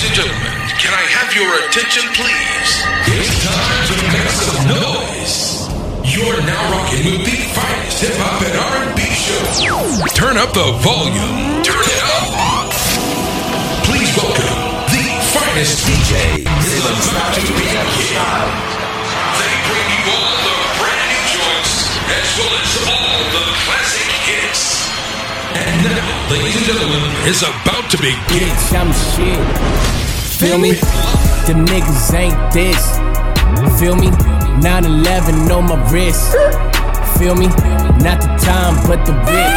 Ladies and gentlemen, can I have your attention, please? It's time to make some noise. You're now rocking with the finest hip hop and R&B show. Turn up the volume. Turn it up. Please welcome the finest DJ. Dylan's about to. They bring you all the brand new joints as well as all. And ladies and gentlemen, is about to begin. Bitch, I'm shit. Feel me? Them niggas ain't this. Feel me? 9-11 on my wrist. Feel me? Not the time, but the whip,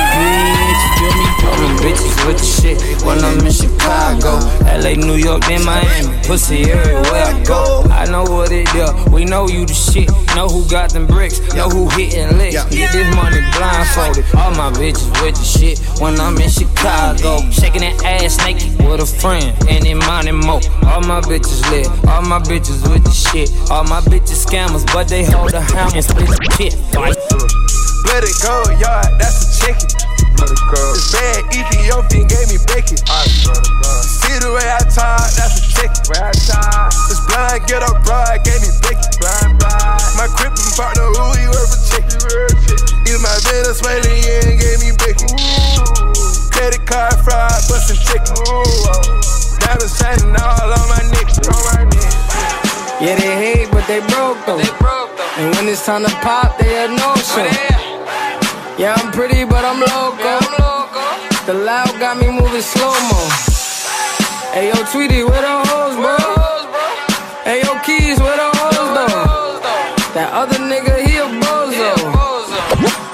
bitch. Feel me? All them bitches with the shit when I'm in Chicago. LA, New York, then Miami. Pussy everywhere I go. I know what it do. We know you the shit. Know who got them bricks. Know who hitting licks. Get this money blindfolded. All my bitches with the shit when I'm in Chicago. Shaking that ass naked with a friend. And in money mo. All my bitches lit. All my bitches with the shit. All my bitches scammers, but they hold a hammer and split the shit. Fight. Let it go, y'all. that's a chicken. This bad Ethiopian gave me bacon. See the way I talk, that's a chicken. This blind ghetto broad gave me bacon. My crippin' partner, who he worth for chicken. Even my Venezuelan gave me bacon. Credit card fraud, bustin' chicken. Diamonds shining all on my neck. Yeah, they hate, but they broke though. And when it's time to pop, they a no show. Yeah, I'm pretty, but I'm loco. The loud got me moving slow mo. Hey yo, Tweety, where the hoes, bro? Hey yo, Keys, where the hoes though? That other nigga, he a bozo.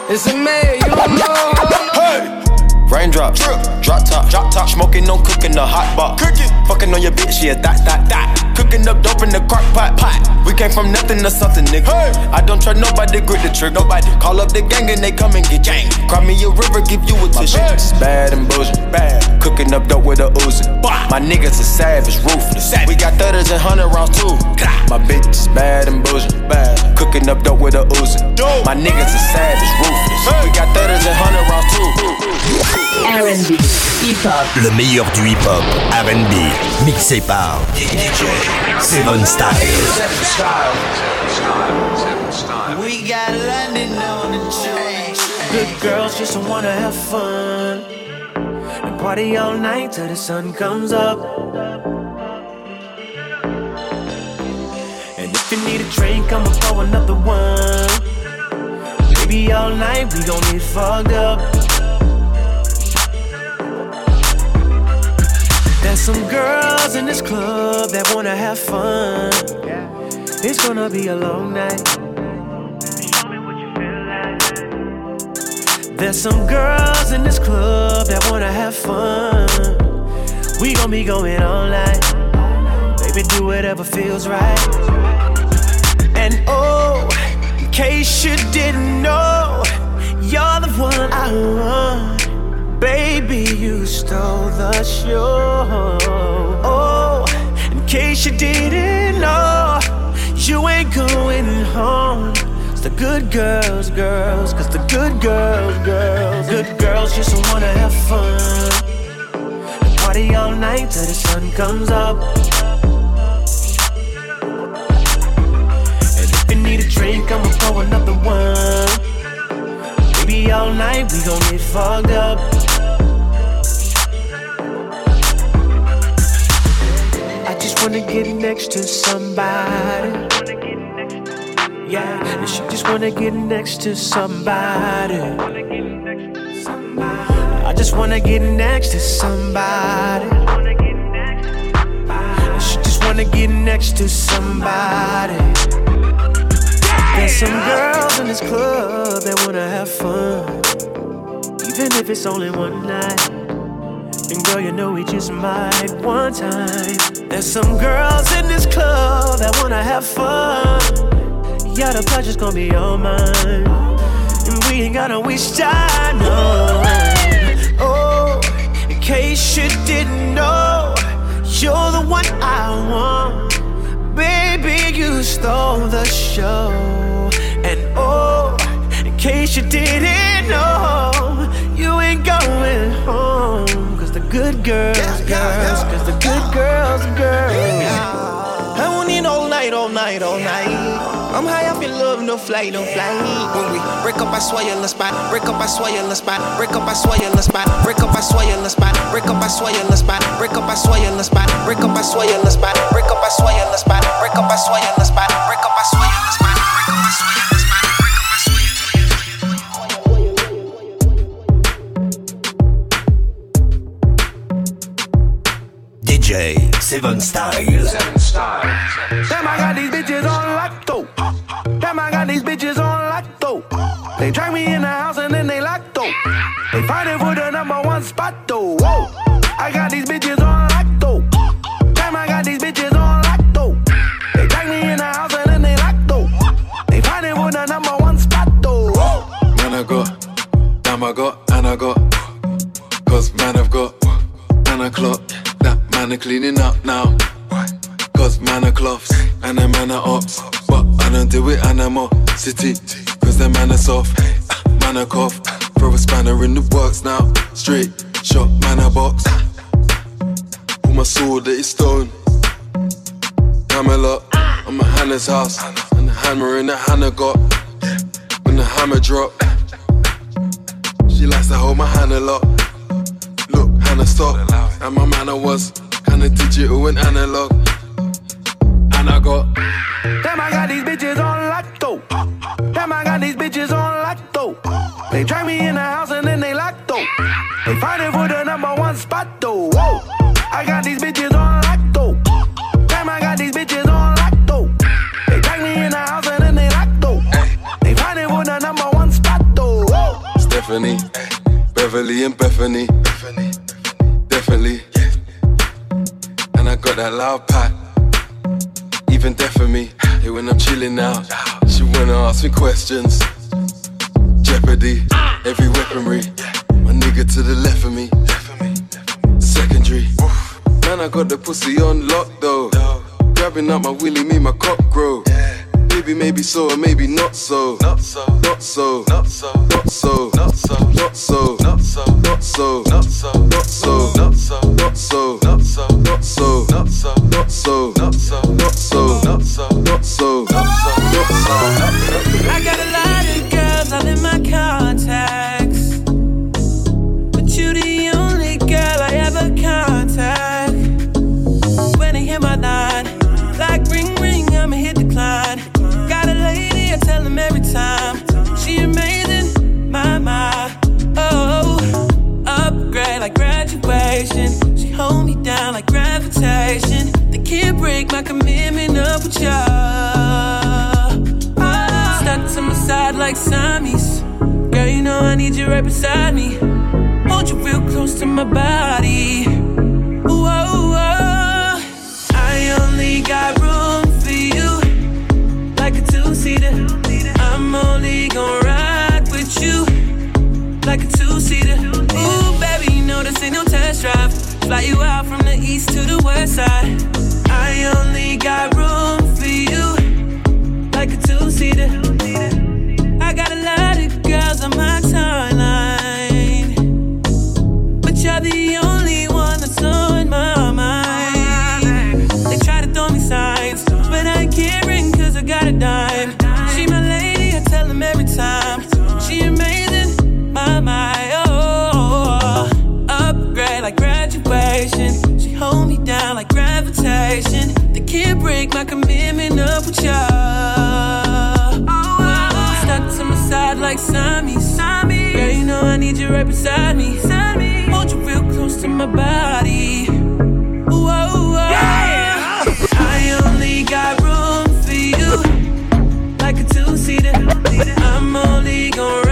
It's a mayor, you don't know. Raindrop, drip, drop top, drop top, smoking, no cooking the hot pot. Cooking, fucking on your bitch, yeah, that, that, that. Cooking up dope in the crock pot, pot. We came from nothing to something, nigga. Hey. I don't trust nobody, grip the trick, nobody. Call up the gang and they come and get gang. Cry me a river, give you a tissue. It's bad and bullshit, bad. Cooking up dope with a Uzi. My niggas are savage, ruthless. We got thudders and hundred rounds too. My bitch is bad and bullshit, bad. Cooking up dope with a Uzi. My niggas are savage, ruthless. We got thudders and hundred rounds too. R&B, hip-hop, Le meilleur du hip-hop, R&B, mixé par DJ Seven Style. We got London on the train. Good girls just wanna have fun and party all night till the sun comes up. And if you need a drink, I'ma pour another one. Maybe all night we gon' get fucked up. There's some girls in this club that wanna have fun. It's gonna be a long night. There's some girls in this club that wanna have fun. We gon' be going all night. Baby, do whatever feels right. And oh, in case you didn't know, you're the one I want. Baby, you stole the show. Oh, in case you didn't know, you ain't going home. It's the good girls, girls, cause the good girls, girls, good girls just wanna have fun. Party all night till the sun comes up. And if you need a drink, I'ma pour another one. Maybe all night we gon' get fucked up. Wanna get next to somebody. Yeah, and she just wanna get next to somebody. I just wanna get next to somebody. And she just wanna get next to somebody. There's some girls in this club that wanna have fun, even if it's only one night. And girl, you know we just might one time. There's some girls in this club that wanna have fun. Yeah, the pleasure's gonna be all mine. And we ain't gotta waste time, no. Oh, in case you didn't know, you're the one I want. Baby, you stole the show. And oh, in case you didn't know, you ain't going home. The good girls, girls, cause the good girls, girls. I want it all night, all night, all night. I'm high off in love, no flight, no flight. When we break up, I swear you'll spot. Break up, I swear you'll spot. Break up, I swear you'll spot. Break up, I swear you'll spot. Break up, I swear you'll spot. Break up, I swear you'll spot. Break up, I swear you'll spot. Break up, I swear you'll spot. Break up, I swear you'll spot. Break up, I swear you'll spot. Break up, I swear you'll DJ Seven Style. Seven Style. Damn, I got these bitches on lock though. Damn, I got these bitches on lock though. They track me in the house and then they lock though. They fighting for the my commitment up with ya. Ah, Stuck to my side like Siamese. Girl, you know I need you right beside me. Hold you real close to my body. Ooh, oh, oh. I only got room for you, like a two-seater. I'm only ride with you, like a two-seater. Ooh, baby, this ain't no test drive. Fly you out from the east to the west side. I only got room for you, like a two-seater. I got a lot of girls on my timeline, but you're the only commitment up with ya. Stuck to my side like Siamese. Girl, you know I need you right beside me. Hold you real close to my body. Oh, oh. I only got room for you, like a two-seater. I'm only gonna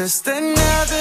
just another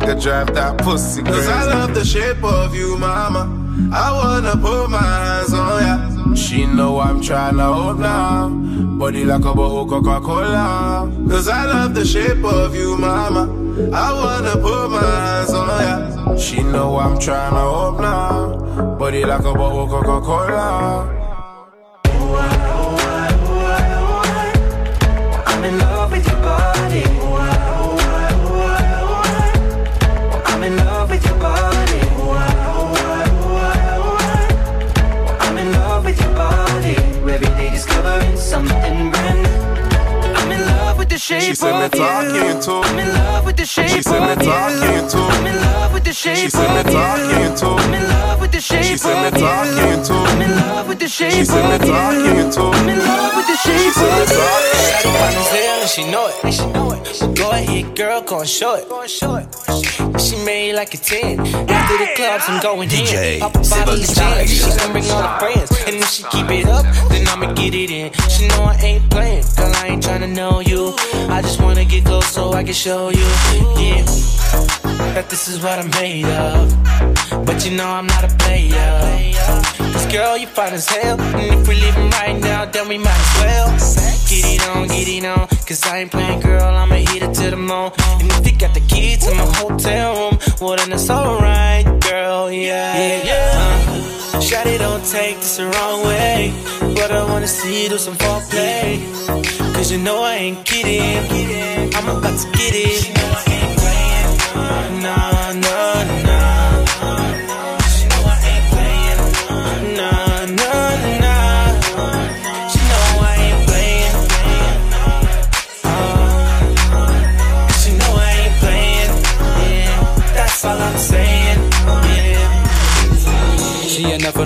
that drive that pussy crazy. Cause I love the shape of you, mama. I wanna put my hands on ya. She know I'm trying to hold now. Body like a bottle Coca-Cola. Cause I love the shape of you, mama. I wanna put my hands on ya. She know I'm trying to hold now. Body like a bottle Coca-Cola. Talking you. too. I'm in love with the shape She said me of you. talking too. I'm in love with the shape She said me of you. talking too. I'm in love with the shape She said me of you. talking too. I'm in love with the shape She said me of you. talking too. I'm in love with the shape said me of you. Shawty fine as hell and she know it. She know it. Go ahead, girl, go and show it. She made like a 10. After the clubs, I'm going DJ in. Pop a bottle Seven of gin. Style. She gon' bring all her friends. And if she keep it up, then I'ma get it in. She know I ain't playing. Girl, I ain't tryna know you. I just wanna get close so I can show you. Yeah. That this is what I'm made of. But you know I'm not a player. Cause girl, you fine as hell. And if we leaving right now, then we might as well. Get it on, get it on. Cause I ain't playing, girl, I'ma hit it to the moon. And if you got the key to my hotel room, well then it's alright, girl, yeah. Yeah, yeah. Uh, Shawty, don't take this the wrong way. But I wanna see you do some foreplay. Cause you know I ain't kidding. I'm about to get it. Know I ain't playing. Nah,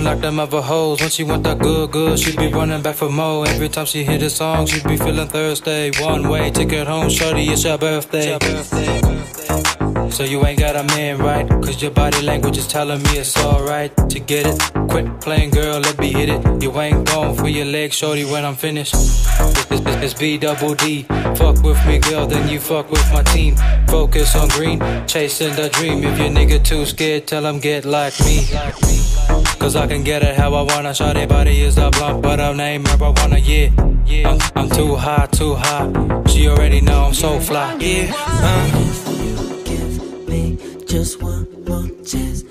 like them other hoes. When she want that good, good, she be running back for more. Every time she hear the song, she be feeling Thursday. One way, ticket home, shorty, it's your birthday. So you ain't got a man right, cause your body language is telling me it's alright to get it. Quit playing, girl, let me hit it. You ain't going for your legs, shorty, when I'm finished. It's, it's, it's B double D. Fuck with me, girl, then you fuck with my team. Focus on green, chasing the dream. If your nigga too scared, tell him get like me. Cause I can get it how I wanna. Shawty body is a blunt, but her name marijuana, yeah. I'm, I'm too high, too high. She already know I'm so fly. Yeah, uh. Just one more chance,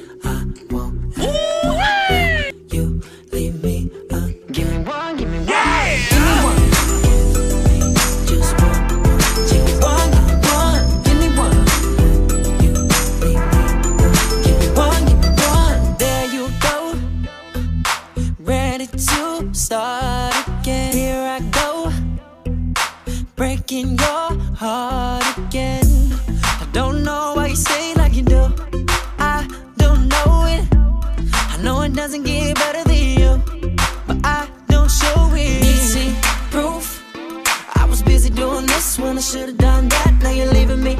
should've done that. Now you're leaving me.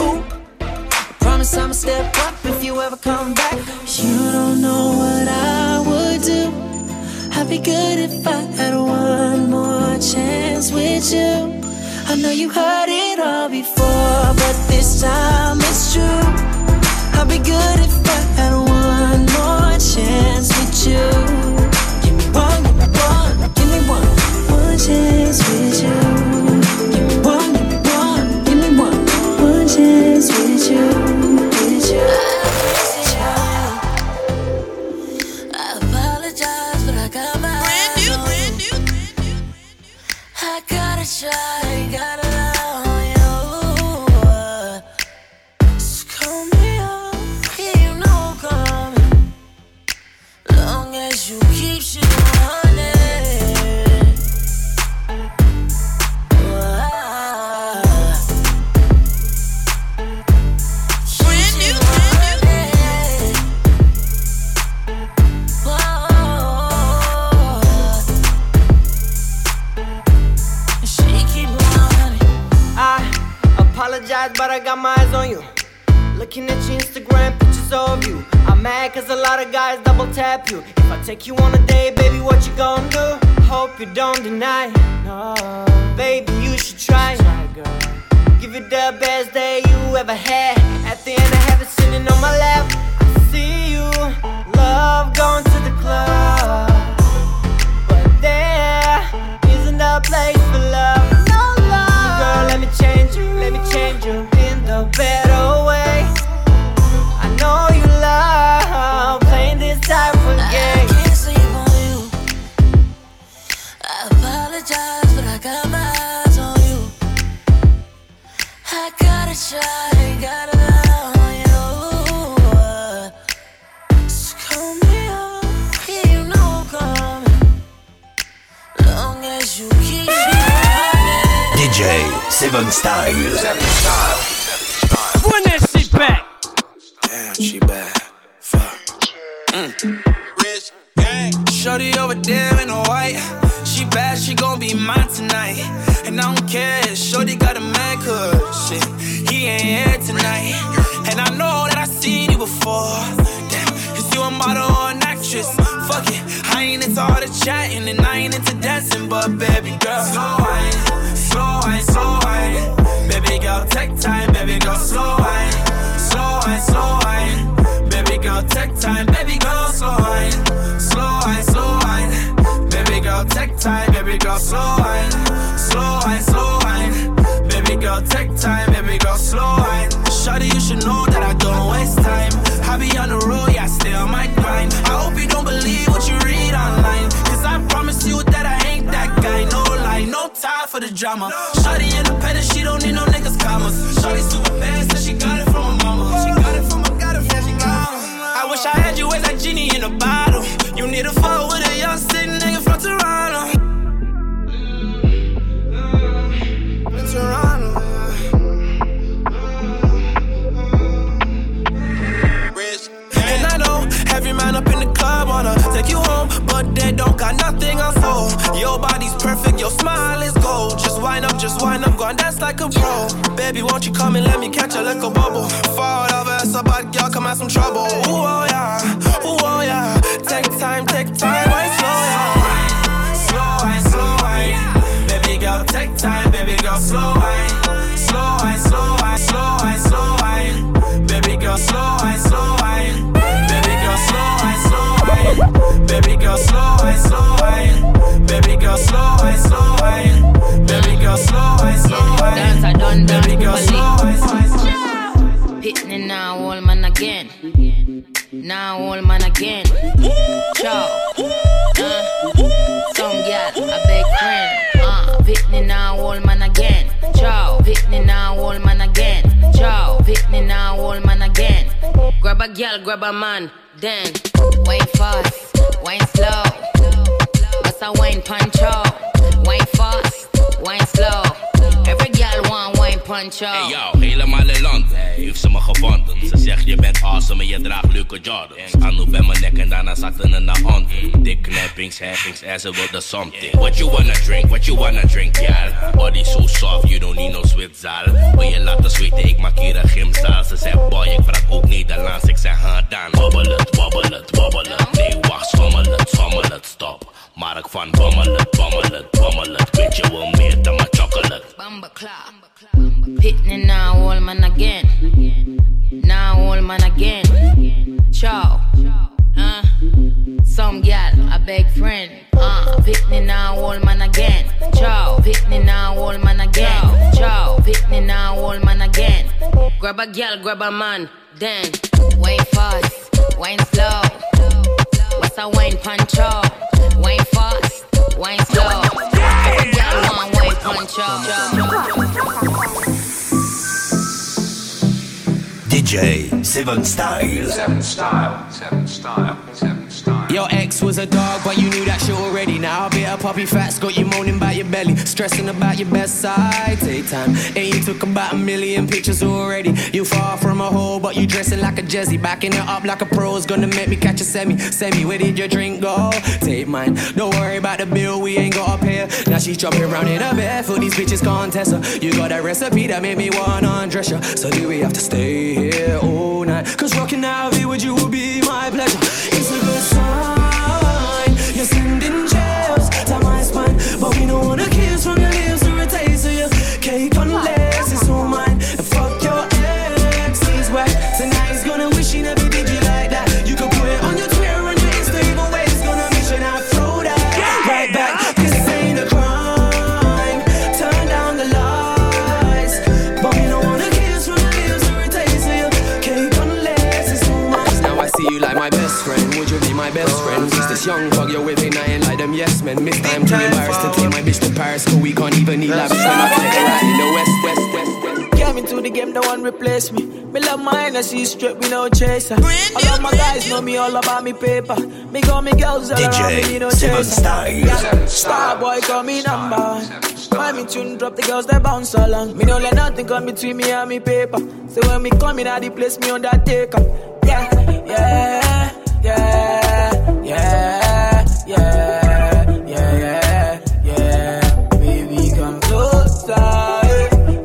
Ooh. I promise I'ma step up if you ever come back. You don't know what I would do. I'd be good if I had one more chance with you. I know you heard it all before, but this time it's true. I'd be good if I had one more chance with you. Girl, take time, baby girl, slow wine. Shawty, you should know that I don't waste time. I be on the road, yeah, I stay on my grind. I hope you don't believe what you read online. Cause I promise you that I ain't that guy. No lie, no time for the drama. Shawty got nothing on soul. Your body's perfect, your smile is gold. Just wind up, just wind up, go and dance like a pro. Baby, won't you come and let me catch a little bubble? Fall over, so bad girl, come out some trouble. Ooh, oh yeah, ooh, oh yeah. Take time, take time, Baby girl, slow wine, slow wine. Baby girl, slow wine, slow wine. Baby girl, slow wine, slow wine. Dance I done done Baby girl, slow wine, slow wine. Pitney now, old man again. Now, old man again. Ciao. Uh, some gal, a big friend. Uh, Pitney now, old man again. Ciao. Pitney now, old man again. Ciao. Pitney now, old man again. Grab a gal, grab a man. Then, wine fast, wine slow. What's a wine pancho? Wine fast, wine slow. Every gal want wine pancho. Hey yo, helemaal in land heeft ze me gevonden. Ze zegt je bent awesome en je draagt leuke Jordans. Anu bij mijn nek en daarna zakte ze naar hand. Dik knappings, heffings en ze wilde something. What you wanna drink, what you wanna drink, gal? Body so soft, you don't need no zwitzaal. Wil je laten zweten, ik maak hier een gymzaal. Ze zegt boy, ik praat ook Nederlands, ik zeg ha dan. Wobbel het, het. Nee, wacht, schommel het, schommel het, stop. Mark van bommel het, bommel het, bommel het. Weet je wel meer dan mijn chocolate. Pitney now, old man again. Now, old man again. Ciao. Uh, some gal, a big friend. Uh, Pitney now, old man again. Ciao. Pitney now, old man again. Ciao. Pitney now, old man again. Grab a gal, grab a man. Then, wine fast, wine slow. What's a wine pancho? Wine fast, wine slow. DJ Seven Style. Seven Style. Seven Style. Seven Style. Your ex was a dog, but you knew that shit already. Now a bit a puppy fats got you moaning about your belly, stressing about your best side. Take time, and you took about a million pictures already. You far from a hoe, but you dressing like a Jesse, backing it up like a pro's gonna make me catch a semi. Semi, where did your drink go? Take mine. Don't worry about the bill, we ain't got up here. Now she's jumping around in a bed for these bitches can't test her. You got a recipe that made me wanna undress you. So do we have to stay here all night? Cause rocking out here with you will be my pleasure. It's. Sending chills down my spine. But we don't wanna kiss from your lips or a taste of your cake it's all mine. And fuck your. Tonight he's gonna wish he never did you like that. You put it on your Twitter, on your Insta, gonna. Now throw that right back. This ain't a crime. Turn down the lights. But we don't wanna kiss from your lips or a taste of your cake it's all mine. Now I see you like my best this young thug you're with, and I ain't like them yes men. Miss time too embarrassed to take my bitch to Paris, cause we can't even eat lavish when I take her in the west, west, west, west. Girl, came into the game, no one replace me. Me love my energy straight, me no chaser. All of my guys know me all about me paper. Me call me girls all DJ around me, me no Seven chaser. Styles. Yeah, Star boy call me number one. Why me tune drop the girls that bounce along. Me no let nothing come between me and me paper. So when me come in, I the place me undertaker. Yeah, yeah, yeah, yeah, yeah, yeah, yeah, yeah. Baby, come closer.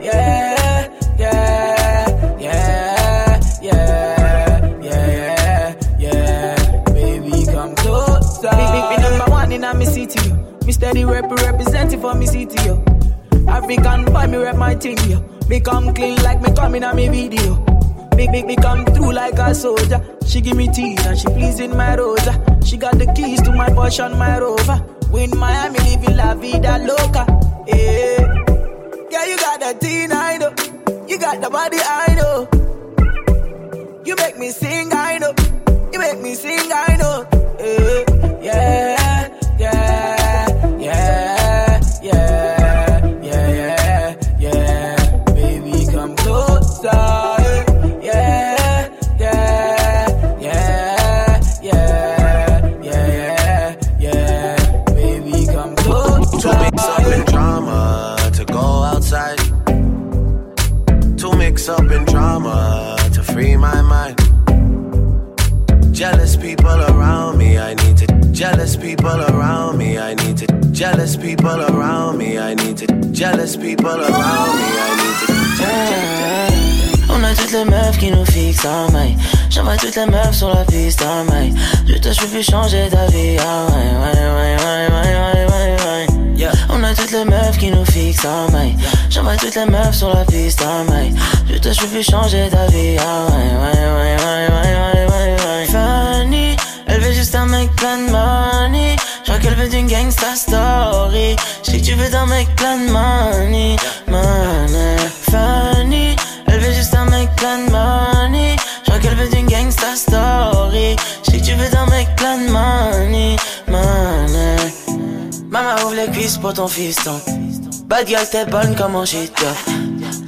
Yeah, yeah, yeah, yeah, yeah, yeah. Baby, come closer. Big, big, big number one in me city. Me steady rep representing for me city. Yo. African boy, me rep my thing. Yo. Me come clean like me coming on me video. Big, big, me come through like a soldier. She give me teeth and she pleasing my rosa. She got the keys to my Porsche and my Rover. Win Miami, living la vida loca. Yeah. Yeah, you got the teen, I know. You got the body, I know. You make me sing, I know. You make me sing, I know. Jealous people around me, I need to. Jealous people around me, I need to. On a toutes les meufs qui nous fixent en maille. J'envoie toutes les meufs sur la piste en maille. Je te suis changer ta vie. Ah ouais, ouais, ouais, ouais, ouais, ouais, ouais, ouais. On a toutes les meufs qui nous fixent en maille. J'envoie toutes les meufs sur la piste en maille. Je te suis changer ta vie. Ah ouais, ouais, ouais, ouais, ouais, ouais, ouais, ouais. Fanny, elle veut juste un mec plein de. Qu'elle veut d'une gangsta story. Je sais que tu veux d'un mec plein de money. Money. Fanny, elle veut juste un mec plein de money. Je crois qu'elle veut d'une gangsta story. Je sais que tu veux d'un mec plein de money. Money. Maman ouvre les cuisses pour ton fiston. Bad girl, t'es bonne comme un shit.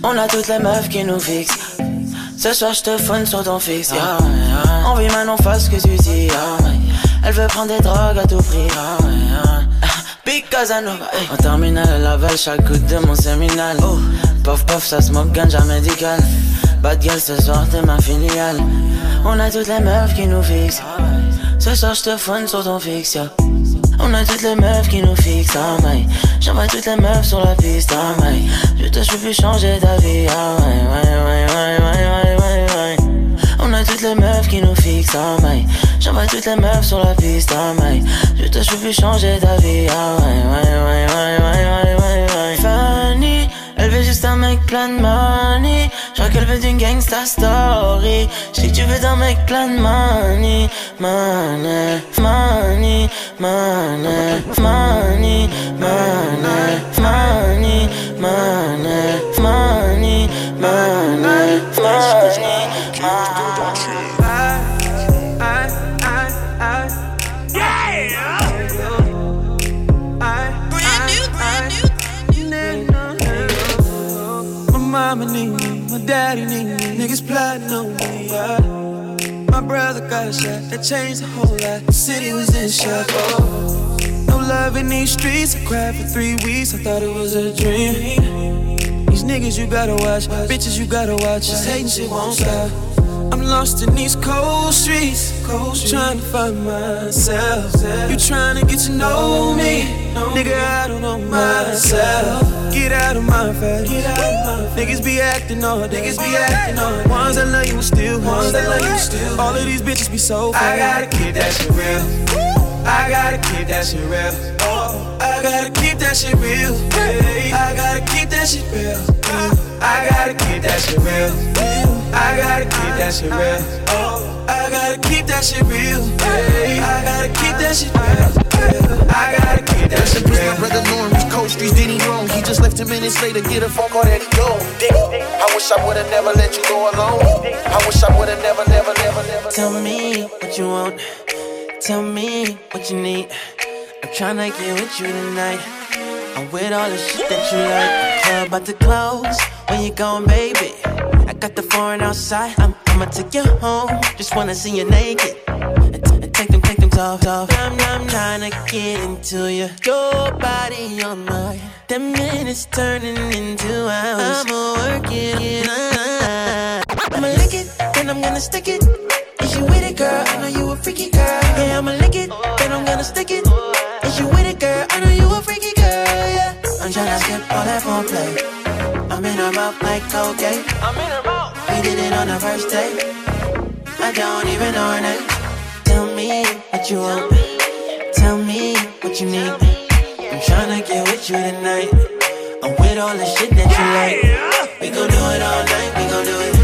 On a toutes les meufs qui nous fixent. Ce soir, je te phone sur ton fixe, yeah. On vit maintenant, fais ce que tu dis, yeah. Elle veut prendre des drogues à tout prix, yeah, yeah. Big Casanova, hey. En terminale, elle avale chaque goutte de mon séminal. Oh. Puff puff, ça smoke ganja médical. Bad girl, ce soir, t'es ma filiale. On a toutes les meufs qui nous fixent. Ce soir, je te phone sur ton fixe, yeah. On a toutes les meufs qui nous fixent en maille. J'envoie toutes les meufs sur la piste maille. Je te suis changer ta vie. Ah ouais, ouais, ouais, ouais, ouais, ouais, ouais, ouais. On a toutes les meufs qui nous fixent en maille. J'envoie toutes les meufs sur la piste en maille. Je te suis changer ta vie. Ah ouais, ouais, ouais, ouais, ouais, ouais, ouais, ouais. Fanny, elle veut juste un mec plein de money. Je crois qu'elle veut d'une gangsta story. Je que tu veux d'un mec plein de money. Money, money, money, money, money, money, money, money, money, money, mama need me, my daddy need me, niggas plotting on me, yeah. My brother got shot, that changed the whole lot. The city was in shock. Oh. No love in these streets, I cried for three weeks, I thought it was a dream. These niggas you gotta watch, bitches you gotta watch, this hating shit won't stop. I'm lost in these cold streets, cold trying to find myself. You trying to get to know me, nigga, I don't know myself. Get out of my face. Niggas be acting on, niggas be acting on. Ones that love you will still, ones that love you still. All of these bitches be so fake. I gotta keep that shit real. I gotta keep that shit real. Oh, I gotta keep that shit real. Hey, I gotta keep that shit real. I gotta keep that shit real. I gotta keep that shit real. Oh, I gotta keep that shit real. Hey, I gotta keep that shit real. I gotta keep that shit real. My brother Norm, these cold streets did he wrong. He just left a minute later, get a phone call that he gone. Diddy, I wish I would've never let you go alone. I wish I would've never, never, never, never. Tell me what you want. Tell me what you need. Tryna get with you tonight. I'm with all the shit that you like. Club about to close. When you going, baby? I got the foreign outside. I'm, I'ma take you home. Just wanna see you naked. And and take them, take them off, off. I'm, I'm trying to get into you. Your body on mine. Ten minutes turning into hours. I'ma work it. I'ma lick it, then I'm gonna stick it. Is you with it, girl? I know you a freaky girl. Yeah, I'ma lick it, then I'm gonna stick it. Is you with it, girl? I know you a freaky girl. Yeah, I'm tryna skip all that foreplay. I'm in her mouth like cocaine. I'm in her mouth. We did it on the first date. I don't even know her name. Tell me what you want. Tell me what you need. I'm tryna get with you tonight. I'm with all the shit that you like. We gon' do it all night. We gon' do it.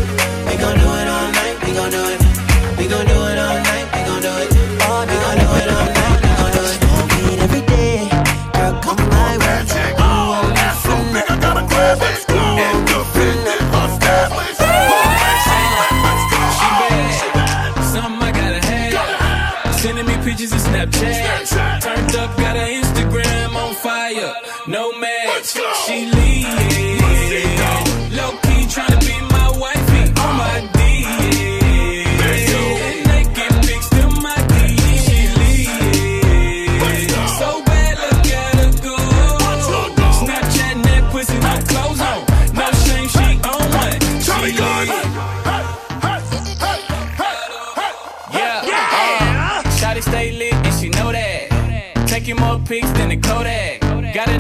Snapchat. Turned up, got her Instagram on fire. No match. She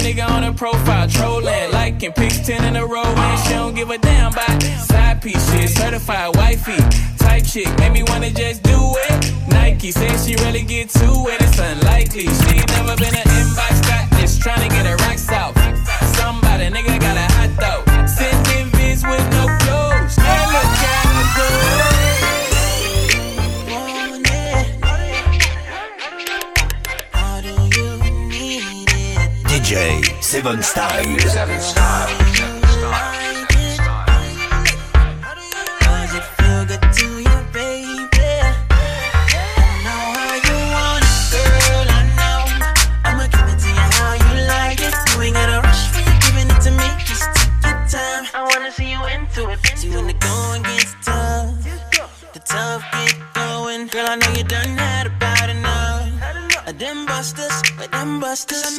nigga on her profile trolling, liking pics 10 in a row, and she don't give a damn about side piece shit. Certified wifey, type chick, made me wanna just do it. Nike said she really get to it, it's unlikely. She ain't never been an inbox, got this trying to get her rocks out. Had about enough. Of them busters, of them busters.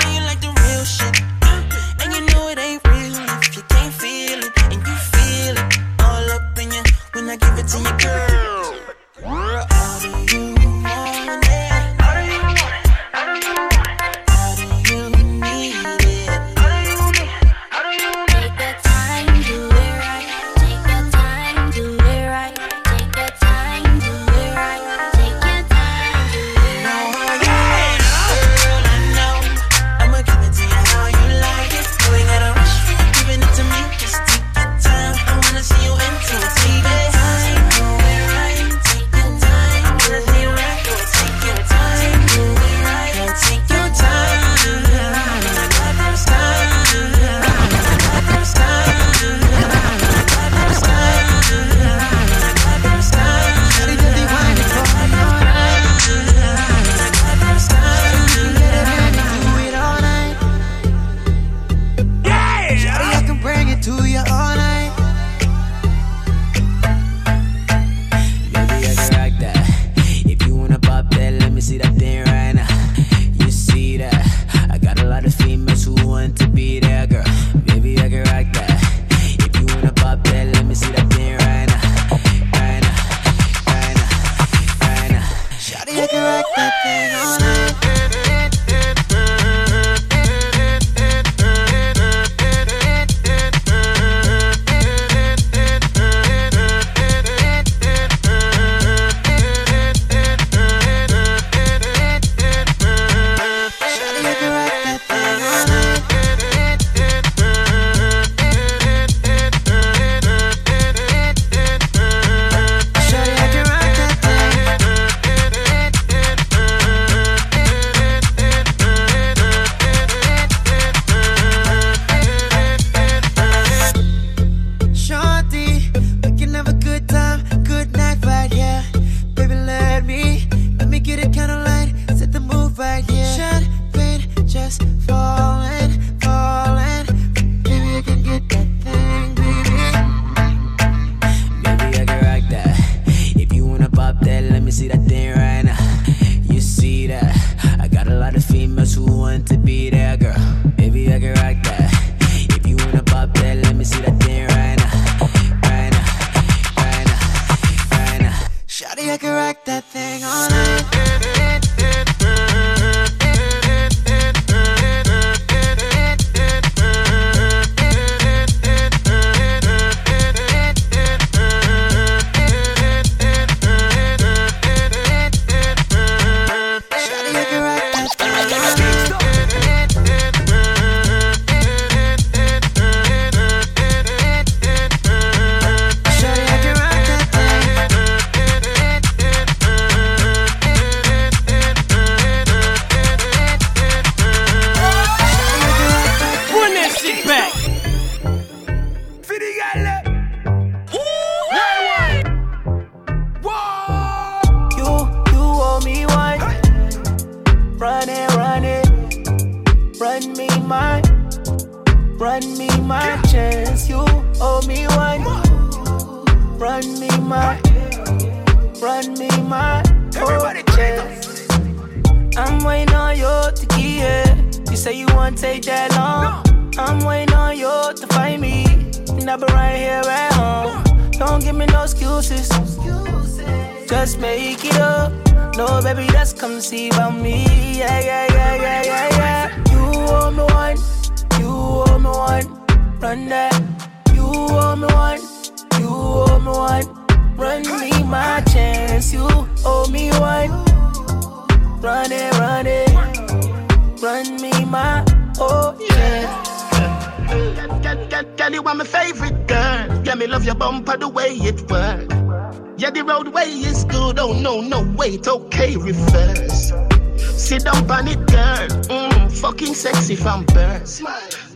Won't take that long. I'm waiting on you to find me. And I'll be right here at home. Don't give me no excuses. Just make it up. No, baby, just come see about me. Yeah, yeah, yeah, yeah, yeah, yeah. You owe me one. You owe me one. Run that. You owe me one. You owe me one. Run me my chance. You owe me one. Run it, run it. Run me my oh yeah. Girl, girl, girl, you are my favorite girl. Yeah, me love your bumper the way it work. Yeah, the roadway is good. Oh no, no wait, okay, reverse. Sit down it, girl. Mm, fucking sexy from birth.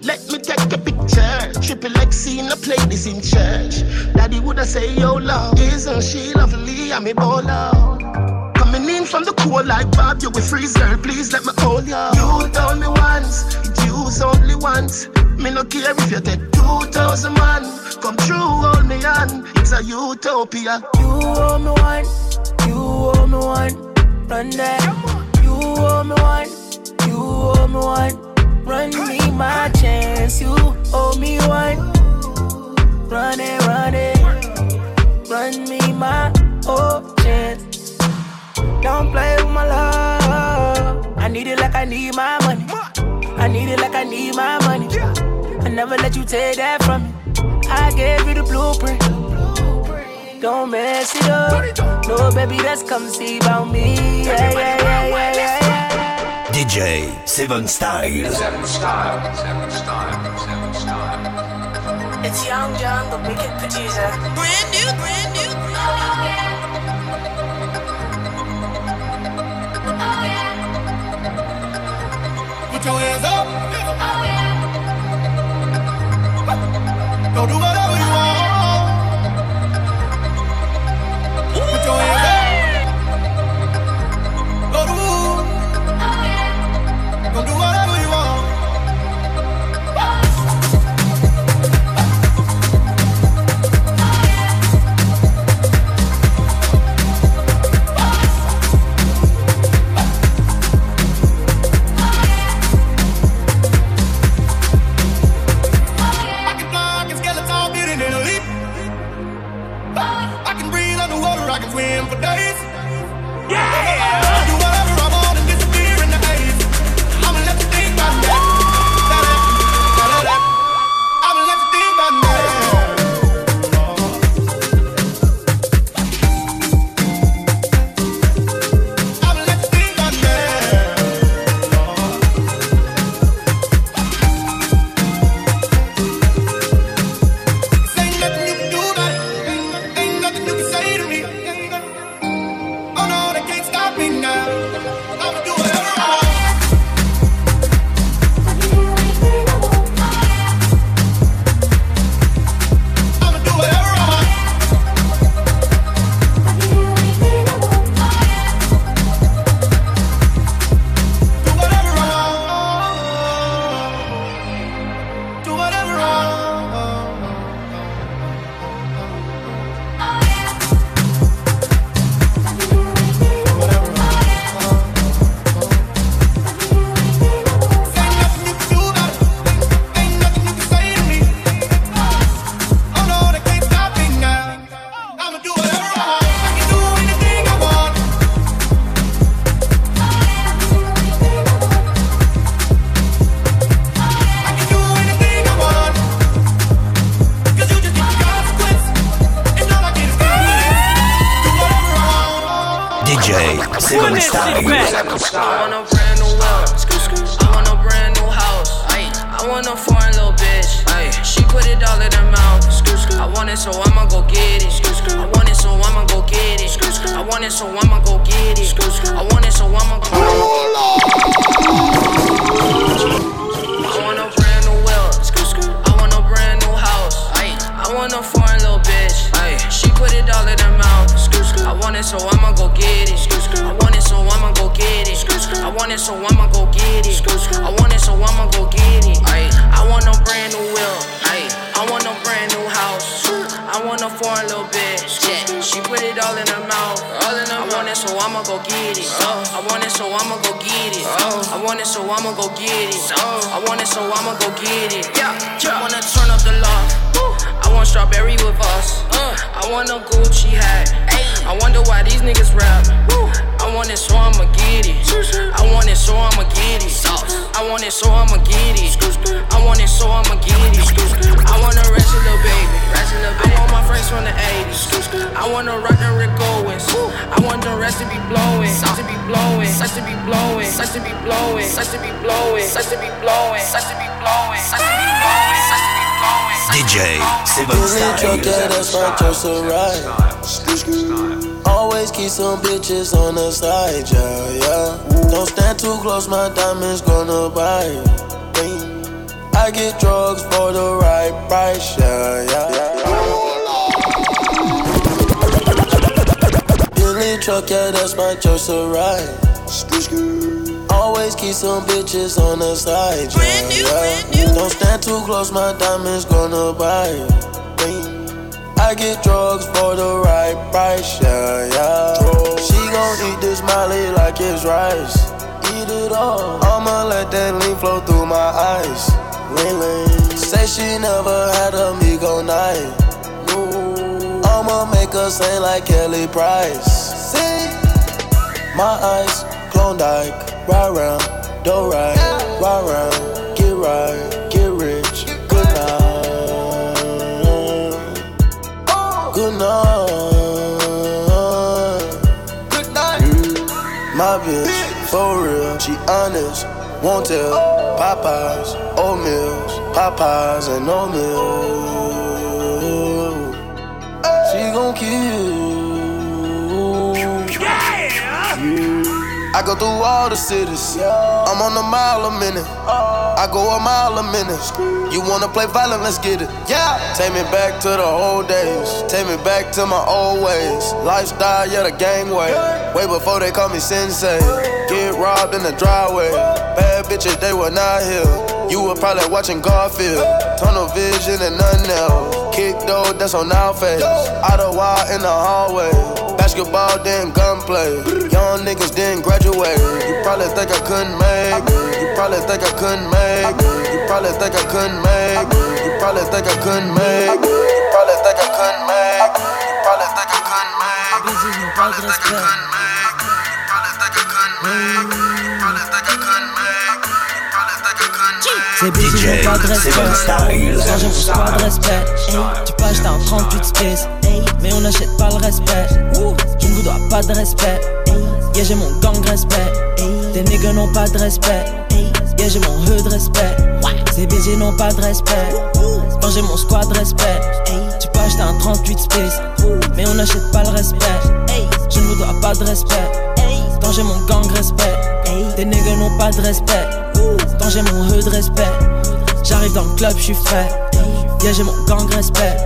Let me take a picture. Triple X scene, I play this in church. Daddy woulda say, Yo, love, isn't she lovely? I'm a baller. Coming in from the cold like Bob, you will freeze, girl. Please let me hold ya. You told me once, use only once. Me no care if you take two thousand man. Come true, hold me on. It's a utopia. You owe me one. You owe me one. Run that. You owe me one. You owe me one. Run me my chance. You owe me one. Run it, run it. Run me my oh chance. Don't play with my love. I need it like I need my money. I need it like I need my money. I never let you take that from me. I gave you the blueprint. Don't mess it up. No, baby, let's come see about me. Yeah, yeah, yeah, yeah, yeah, yeah. DJ Seven Style. Seven Style. Seven Style. Seven Style. It's Young Jonn, the wicked producer. Brand new, brand new. Oh, yeah. Put your hands up. Oh, yeah. Go do whatever. Want a Gucci hat. I wonder why these niggas rap. I want it, so I'ma get it. I want it, so I'ma get it. I want it, so I'ma get it. I want it, so I'ma get it. I rest a little baby. I want my friends from the 80s. I wanna rock the Rick Owens. I want the rest to be blowing. Such to be blowing. Such to be blowing. Such to be blowing. Such to be blowing. Such to be blowing. Such to be blowing. Such to be blowing. DJ Seven truck, yeah, that's right, just a. Always keep some bitches on the side, yeah, yeah. Don't stand too close, my diamonds gonna bite. I get drugs for the right price, yeah, yeah. Billy truck, yeah, that's my choice to ride. Always keep some bitches on the side, yeah, yeah. Don't stand too close, my diamonds gonna bite. I get drugs for the right price, yeah, yeah. She gon' eat this Molly like it's rice. Eat it all. I'ma let that lean flow through my eyes. Lean, lean. Say she never had a Migo night. I'ma make her sing like Kelly Price. See? My eyes, Klondike. Ride round, do right, ride ride round, get right, get rich. Good night. Good night. Good night. My bitch, for real, she honest. Won't tell. Popeyes, oatmeals, Popeyes and oatmeal. She gon' kill. I go through all the cities. I'm on a mile a minute. I go a mile a minute. You wanna play violent? Let's get it. Yeah. Take me back to the old days. Take me back to my old ways. Lifestyle, yeah, the gang way. Way before they call me sensei. Get robbed in the driveway. Bad bitches, they were not here. You were probably watching Garfield. Tunnel vision and nothing else. Kick though, that's on our face. Out of wild in the hallway. Basketball, then gunplay. Young niggas didn't graduate. You probably think I couldn't make it. You probably think I couldn't make it. You probably think I couldn't make it. You probably think I couldn't make it. You probably think I couldn't make it. You probably think I couldn't make it. You probably think I couldn't make it. You probably think I couldn't make it. You probably think I couldn't make it. You probably think I couldn't make it. Ces bitches n'ont pas de respect Quand j'aime pas de respect hey, Tu peux acheter un 38 space hey, Mais on n'achète pas le respect. Je ne vous dois pas de respect. Yeah j'ai mon gang respect. Tes niggas n'ont pas de respect. Yeah j'ai mon heu de respect. Ces bitches n'ont pas de respect. Quand j'ai mon squad respect. Tu peux acheter un 38 space. Mais on n'achète pas le respect. Je ne vous dois pas de respect. Quand j'ai mon gang respect. Tes niggas n'ont pas de respect. Quand j'ai mon heu de respect. J'arrive dans le club, je suis frais Yeah j'ai mon gang respect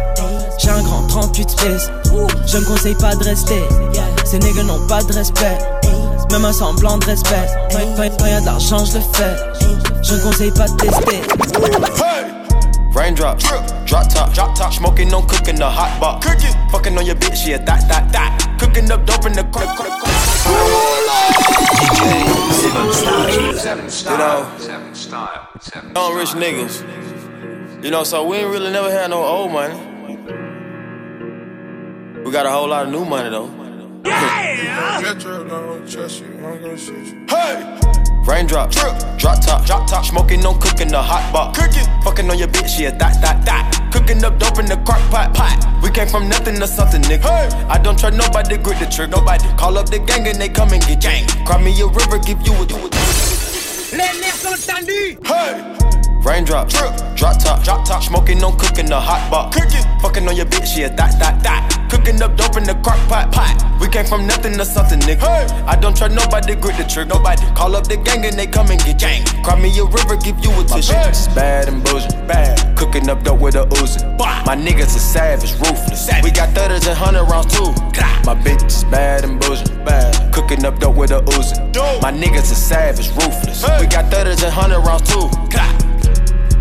J'ai un grand 38 space Je ne conseille pas de rester. Ces niggas n'ont pas de respect. Même un semblant de respect. Quand, y'a de l'argent je le fais. Je ne conseille pas de tester. Raindrop, drop top, drop top, smoking on cooking the hot pot. Cooking, fucking on your bitch, yeah, that, that, that. Cooking up dope in the quick, quick, Seven style. You know, Seven style. Seven young rich niggas. You know, so we ain't really never had no old money. We got a whole lot of new money though. Hey! Raindrop, drip, drop top, drop top, smoking on cooking the hot pot. Cooking, fucking on your bitch, yeah, that, that, that. Cooking up dope in the crock pot, pot. We came from nothing to something, nigga. Hey. I don't trust nobody, grip the trick, nobody. Call up the gang and they come and get gang. Cry me a river, give you a, you a. Les nerfs sont tendus. Hey! Raindrop, drip, drop top, drop top, smoking on cooking the hot pot. Cooking, fucking on your bitch, yeah, that, that, that. Cooking up dope in the crock pot, pot. We came from nothing to something, nigga. Hey. I don't trust nobody, grip the trick, nobody. Call up the gang and they come and get gang. Cry me a river, give you a tissue. My bitch is bad and bullshit, bad. Cooking up dope with a Uzi. My niggas are savage, ruthless. We got thudders and hundred rounds too. My bitch is bad and bullshit, bad. Cooking up dope with a Uzi. My niggas are savage, ruthless. We got thudders and hundred rounds too.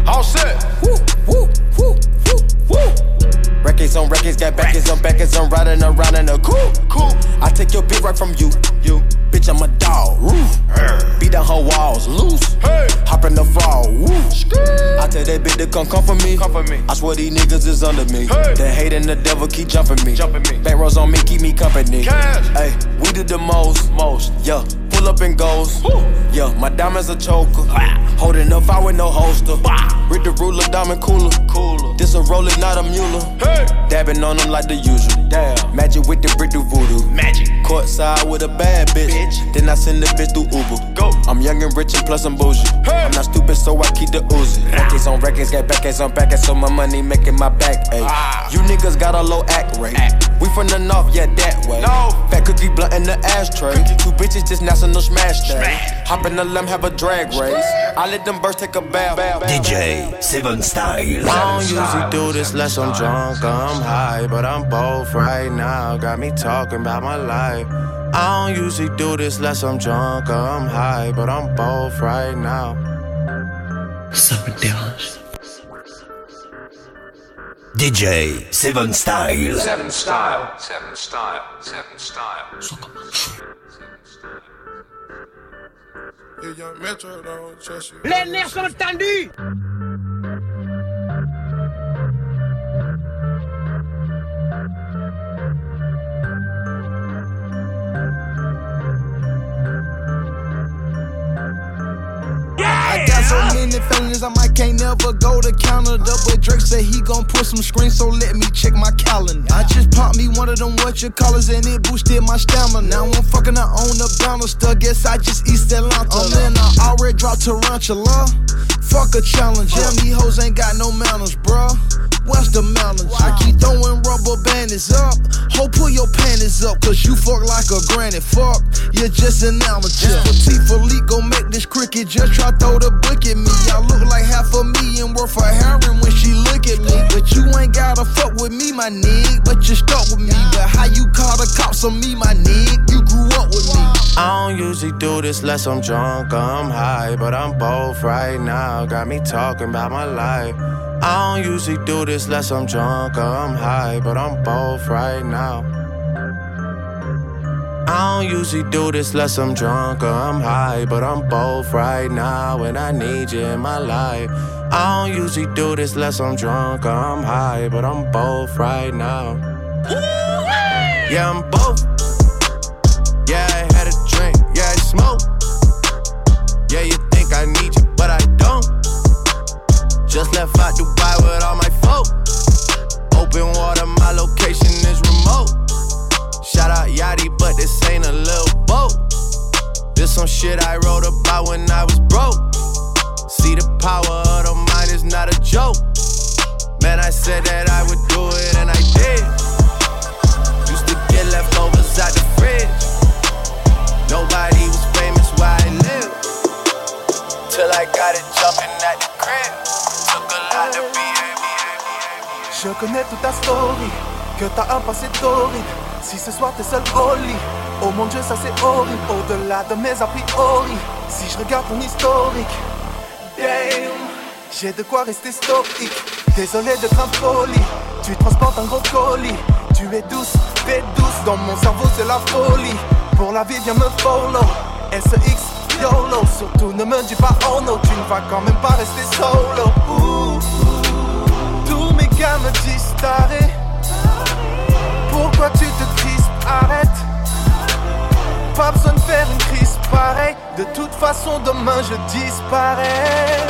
All set. Woo, woo, woo, woo, woo. Records on records got backers on backers, I'm riding around in a coupe. Cool. I take your bitch right from you. You. Bitch, I'm a dog. Roof. Beat down her walls. Loose. Hey. Hop in the fall. Woo. I tell that bitch to come come for me. Come for me. I swear these niggas is under me. Hey. The hate and the devil keep jumping me. Jumping me. Back rows on me, keep me company. Cash. Hey, we did the most. Most. Yeah. Pull up and goes. Yeah, my diamonds a choker. Holding up, I with no holster. Read the ruler, diamond cooler. Cooler. This a roller, not a mule. Hey. Dabbing on them like the usual. Damn. Magic with the brick do voodoo. Magic. Court side with a bad bitch. bitch. Then I send the bitch through Uber. Go. I'm young and rich and plus I'm bougie. Hey. I'm not stupid, so I keep the Uzi. Records on records, got backers on backers, so my money making my back. Ay. Ah. You niggas got a low act rate. Act. We from the north, yeah, that way. No. Fat cookie blunt in the ashtray. Two bitches just national smash day. Hop in the limb, have a drag race. I let them birds take a bath. DJ Seven Style. I don't usually do this unless I'm drunk or I'm high, but I'm both right now. Got me talking about my life. I don't usually do this unless I'm drunk or I'm high, but I'm both right now. Ça me dérange. DJ Seven Style. Seven style, seven style, seven style. Les nerfs sont tendus got so many felonies, I might can't never go to Canada. But Drake said he gon' put some screens, so let me check my calendar. I just popped me one of them what you callers, and it boosted my stamina. Now I'm fucking her on the banister. Guess I just East Atlanta. Oh, then I already dropped Tarantula. Fuck a challenge, yeah, me hoes ain't got no manners, bruh. What's the manners? I keep throwing rubber bandits up. Ho, pull your panties up, cause you fuck like a granny. Fuck, you're just an amateur. Patek Philippe gon' make this cricket, just try throw the book at me. I look like half a million worth of heroin when she look at me. But you ain't gotta fuck with me, my nigga. But you stuck with me. But how you call the cops on me, my nigga? You grew up with me. I don't usually do this unless I'm drunk or I'm high, but I'm both right now. Got me talking about my life. I don't usually do this unless I'm drunk or I'm high, but I'm both right now. I don't usually do this unless I'm drunk or I'm high, but I'm both right now, and I need you in my life. I don't usually do this unless I'm drunk or I'm high, but I'm both right now. Yeah, I'm both. Si ce soir t'es seul au oh mon dieu, ça c'est horrible. Au-delà de mes a priori, si je regarde ton historique, damn, j'ai de quoi rester stoïque. Désolé d'être un poli, tu transportes un gros colis. Tu es douce, t'es douce, dans mon cerveau c'est la folie. Pour la vie, viens me follow. SX, YOLO, surtout ne me dis pas oh no, tu ne vas quand même pas rester solo. Ouh, tous mes gars me disent. Pourquoi tu te crispes Arrête. Pas besoin de faire une crise pareille. De toute façon, demain je disparais.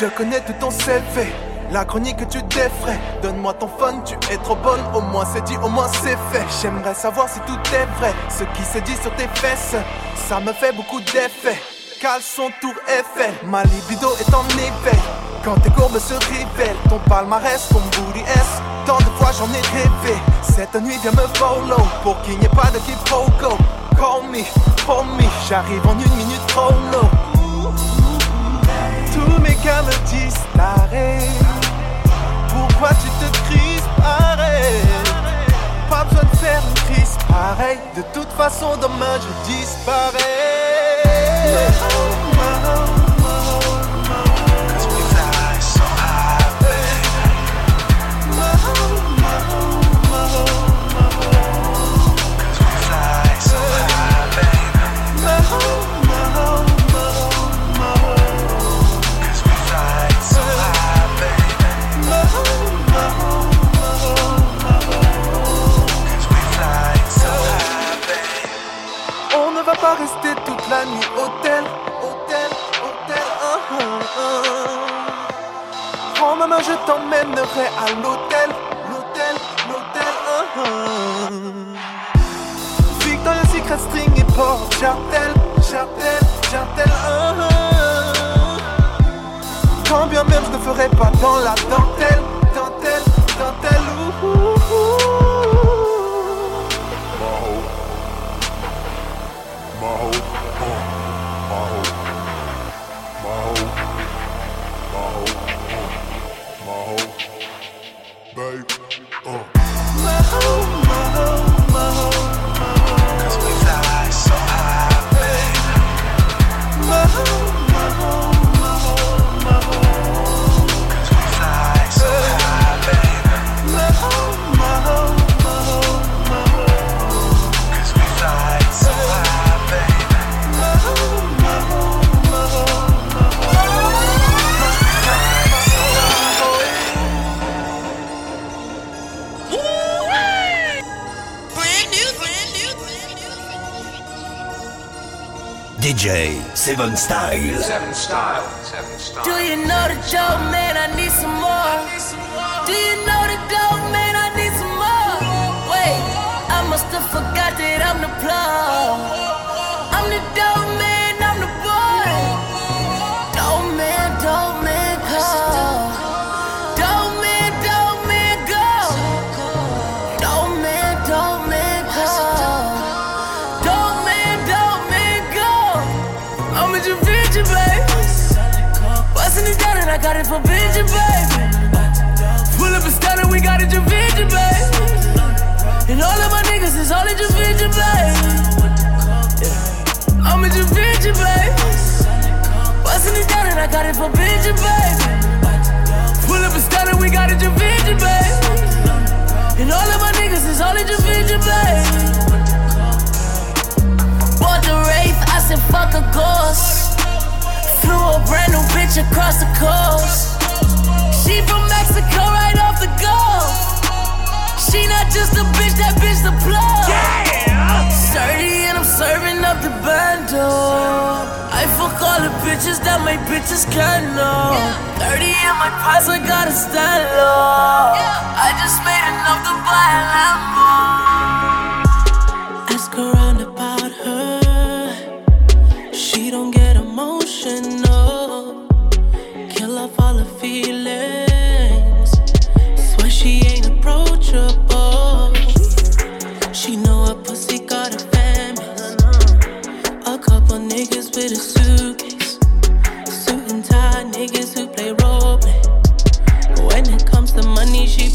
Je connais tout ton CV, la chronique que tu défrais. Donne-moi ton phone, tu es trop bonne, au moins c'est dit, au moins c'est fait. J'aimerais savoir si tout est vrai, ce qui se dit sur tes fesses, ça me fait beaucoup d'effet. Caleçon tour Eiffel, ma libido est en éveil. Quand tes courbes se révèlent, ton palmarès, ton booty S, tant de fois j'en ai rêvé. Cette nuit viens me follow pour qu'il n'y ait pas de quiproquo Call me, me, j'arrive en une minute chrono Tous gars me Pourquoi tu te crises arrête Pas besoin de faire une crise pareille. De toute façon demain je disparais Seven Style. Seven Style. For baby. Pull up and stutter, we got a Javinci, baby. And all of my niggas is all in Javinci, baby. I'm a Javinci, baby. Bustin' it down and I got it for Benji, baby. Pull up and stutter, we got a Javinci, baby. And all of my niggas is all in Javinci, baby. Bought the Wraith, I said fuck a ghost. Flew a brand new bitch across the coast. She from Mexico, right off the Gulf. She not just a bitch, that bitch the plug. Yeah. Sturdy and I'm serving up the bando. I fuck all the bitches that my bitches can know. 30 in my pots, I got a stand low. I just made enough to buy a Lambo.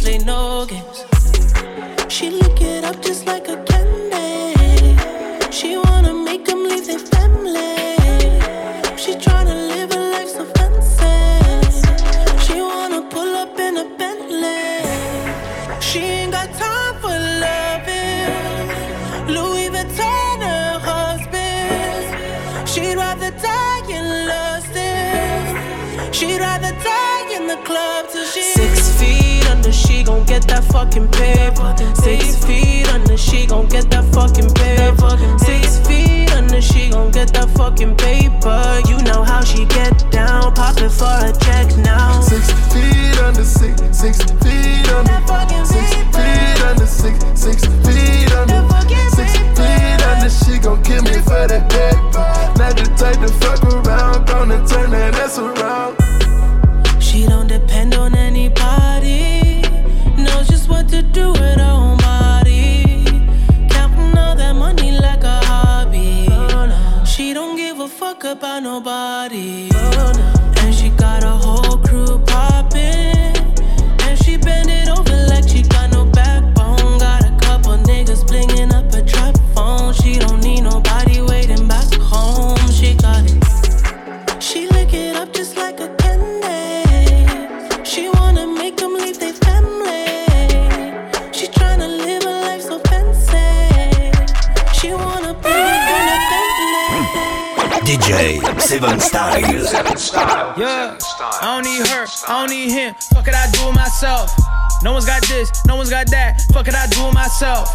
Play no games. She lick it up just like a candy. She wanna make them leave their family. She tryna live a life so fancy. She wanna pull up in a Bentley. She ain't got time for loving. Louis Vuitton, her husband. She'd rather die in lust. She'd rather die in the club gon' get that fucking paper. Six feet under. She gon' get that fucking paper. Six feet under. She gon' get that fucking paper. You know how she get down. Pop it for a check now. Six feet under six, six feet under, six feet under six, six feet under, six feet under. She gon' kill me for that paper. Not the type to fuck around, gonna turn that ass around. She don't depend on anybody knows just what to do with her body. Counting all that money like a hobby. Oh, she don't give a fuck about nobody. Oh. Seven Style. Yeah, I don't need her, I don't need him. Fuck it, I do it myself. No one's got this, no one's got that. Fuck it, I do it myself.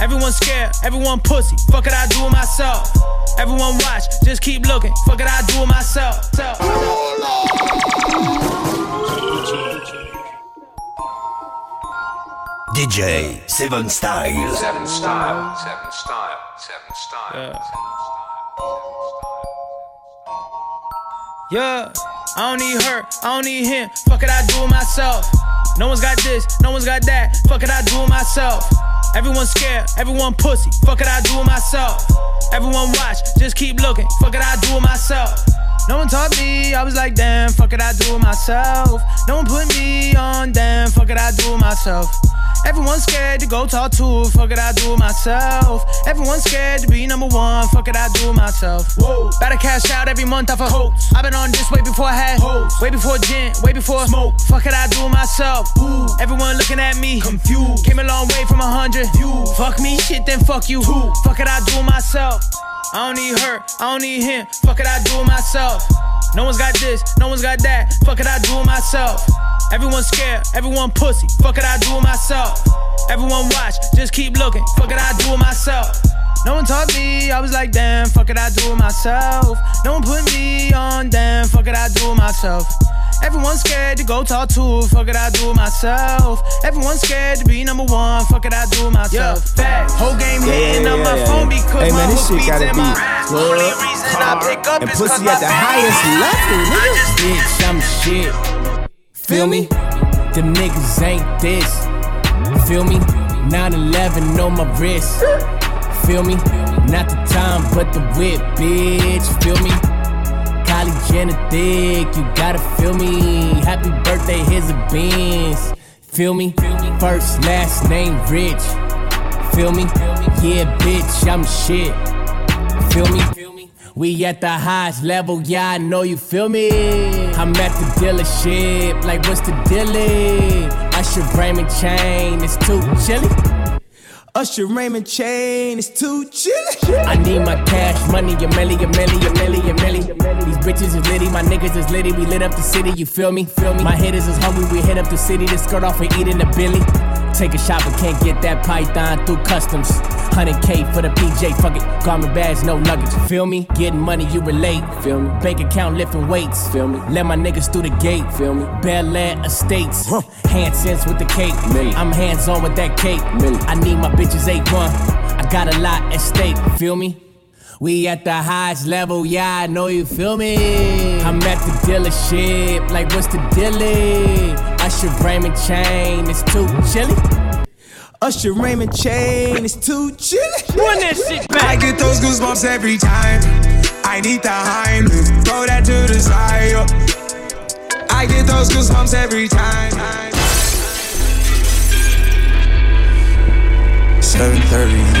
Everyone scared, everyone pussy. Fuck it, I do it myself. Everyone watch, just keep looking. Fuck it, I do it myself. DJ Seven Style. Seven Style. Seven Style. Seven Style. Yeah, I don't need her, I don't need him. Fuck it, I do it myself. No one's got this, no one's got that. Fuck it, I do it myself. Everyone scared, everyone pussy. Fuck it, I do it myself. Everyone watch, just keep looking. Fuck it, I do it myself. No one taught me, I was like, damn, fuck it, I do it myself. No one put me on, damn, fuck it, I do it myself. Everyone's scared to go talk to, fuck it, I do it myself. Everyone's scared to be number one, fuck it, I do it myself. Whoa. Better cash out every month off a Coats. I've been on this way before I had hoes. Way before gin, way before smoke. Fuck it, I do it myself. Ooh. Everyone looking at me, confused. Came a long way from a hundred. Fuck me, shit, then fuck you. Fuck it, I do it myself. I don't need her, I don't need him. Fuck it, I do it myself. No one's got this, no one's got that. Fuck it, I do it myself. Everyone's scared, everyone pussy. Fuck it, I do it myself. Everyone watch, just keep looking. Fuck it, I do it myself. No one taught me, I was like, damn, fuck it, I do it myself. No one put me on, damn, fuck it, I do it myself. Everyone's scared to go talk to, fuck it, I do it myself. Everyone's scared to be number one, fuck it, I do it myself. Fact, whole game Yeah, hitting yeah, up my yeah, phone because Hey, my man, this hook shit beats gotta in be my club, Only reason I pick up and is pussy at the my highest level, nigga. Bitch, I'm shit. Feel me? Them niggas ain't this. Feel me? 9-11 on my wrist. Feel me? Not the time, but the whip, bitch. Feel me? Kylie Jenner thick, you gotta feel me. Happy birthday, here's a Benz. Feel me? First, last name, Rich. Feel me? Yeah, bitch, I'm shit. Feel me? We at the highest level, yeah, I know you feel me. I'm at the dealership, like what's the dealie? Usher Raymond chain, it's too chilly. Usher Raymond chain is too chilly. I need my cash, money, a milli, a milli, a milli, a milli. These bitches is litty, my niggas is litty. We lit up the city, you feel me? Feel me? My hitters is hungry, we hit up the city to skirt off and eat in the billy. Take a shot, but can't get that python through customs. 100K for the PJ, fuck it. Garment bags, no luggage. Feel me? Getting money, you relate. Feel me? Bank account lifting weights. Feel me? Let my niggas through the gate. Feel me? Bel Air Estates. Handsets with the cake. I'm hands on with that cake. I need my bitches 8-1. I got a lot at stake. Feel me? We at the highest level, yeah, I know you feel me. I'm at the dealership, like what's the dealie? Usher Raymond chain, it's too chilly. Usher Raymond chain is too chilly. Run that shit back. I get those goosebumps every time. I need the Heimlich, throw that to the side. yo. I get those goosebumps every time. 7:30 in the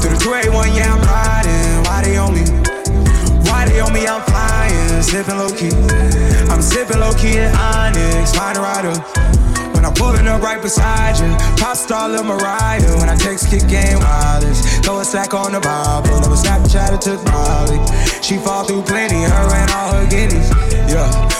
through the 281, yeah, I'm riding. Why they on me? Why they on me? I'm flying, sipping low key. I'm sipping low key in Onyx, find rider. When I'm pulling up right beside you, pop star Lil Mariah. When I text kick game wireless, throw a stack on the Bible. Never Snapchat or took Molly. She fall through plenty, her and all her guineas. Yeah,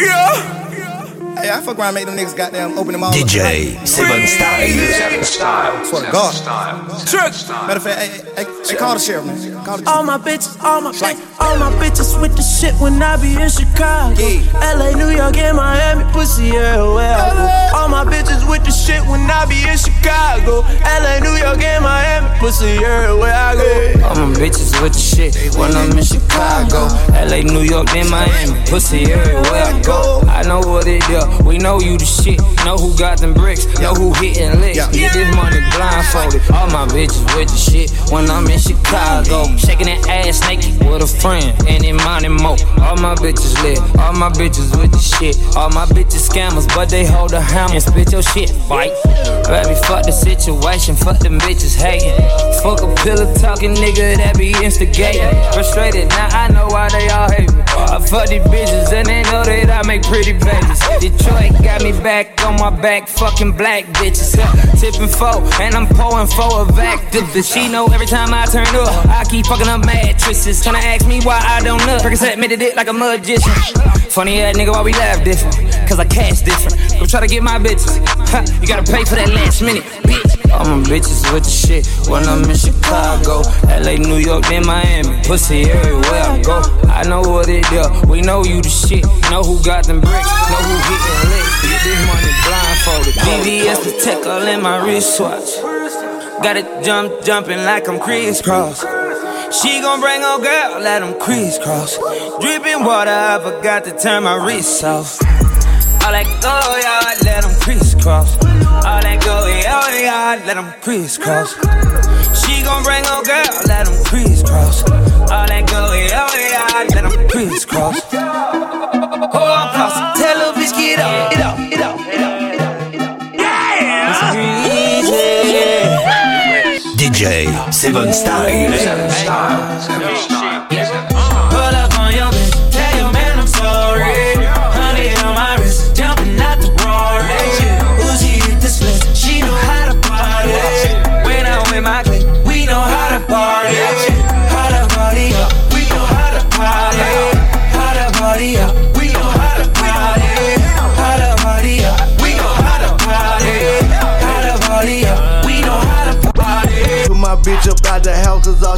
Yeah. Hey, I fuck around, make them niggas goddamn open them all. DJ Seven Style. Seven Style. Swear to God. Trick. Matter of fact, hey, hey, hey, call the sheriff, man. Call the All my bitches, all my bitches, all my bitches with the shit when I be in Chicago. LA, New York, and Miami, pussy everywhere I go. All my bitches with the shit when I be in Chicago. LA, New York, and Miami, pussy everywhere I go. All my bitches with the shit when I'm in Chicago. LA, New York, then Miami. Pussy everywhere I go. I know what it We know you the shit. Know who got them bricks. Know who hitting licks. Get this money blindfolded. All my bitches with the shit when I'm in Chicago. Shaking that ass naked with a friend. And in money mo. All my bitches lit. All my bitches with the shit. All my bitches scammers, but they hold a hammer and spit your shit. Fight. Baby, fuck the situation. Fuck them bitches hating. Fuck a pillar talking nigga that be instigating. Frustrated, now I know why they all hate me. I fuck these bitches and they know that I make pretty babies. Detroit got me back on my back, fucking black bitches. Tipping four, and I'm pouring four of Actavis. She know every time I turn up, I keep fucking up mattresses. Tryna ask me why I don't look. Percocet made it like a magician. Funny ass nigga, why we laugh different? Cause I cash different. Go try to get my bitches. Ha, you gotta pay for that last minute, bitch. All my bitches with the shit when I'm in Chicago. LA, New York, then Miami. Pussy everywhere I go. I know what it do. We know you the shit. Know who got them bricks. Know who hitting licks. Get this money blindfolded. VVS the tech all in my wristwatch. Got it jump, jumping like I'm crisscross. She gon' bring her girl, let them crisscross. Dripping water, I forgot to turn my wrist off. All that go, yeah, let them crisscross. All that go, yeah, yeah, let them crisscross. She gon' bring her girl, let them crisscross. All that go, yeah, yeah, let them crisscross. Oh, I'm cross. Tell her bitch, get up, get up, get up, get up, get up, get up. Yeah! DJ Seven Style. Seven Style. Seven Style.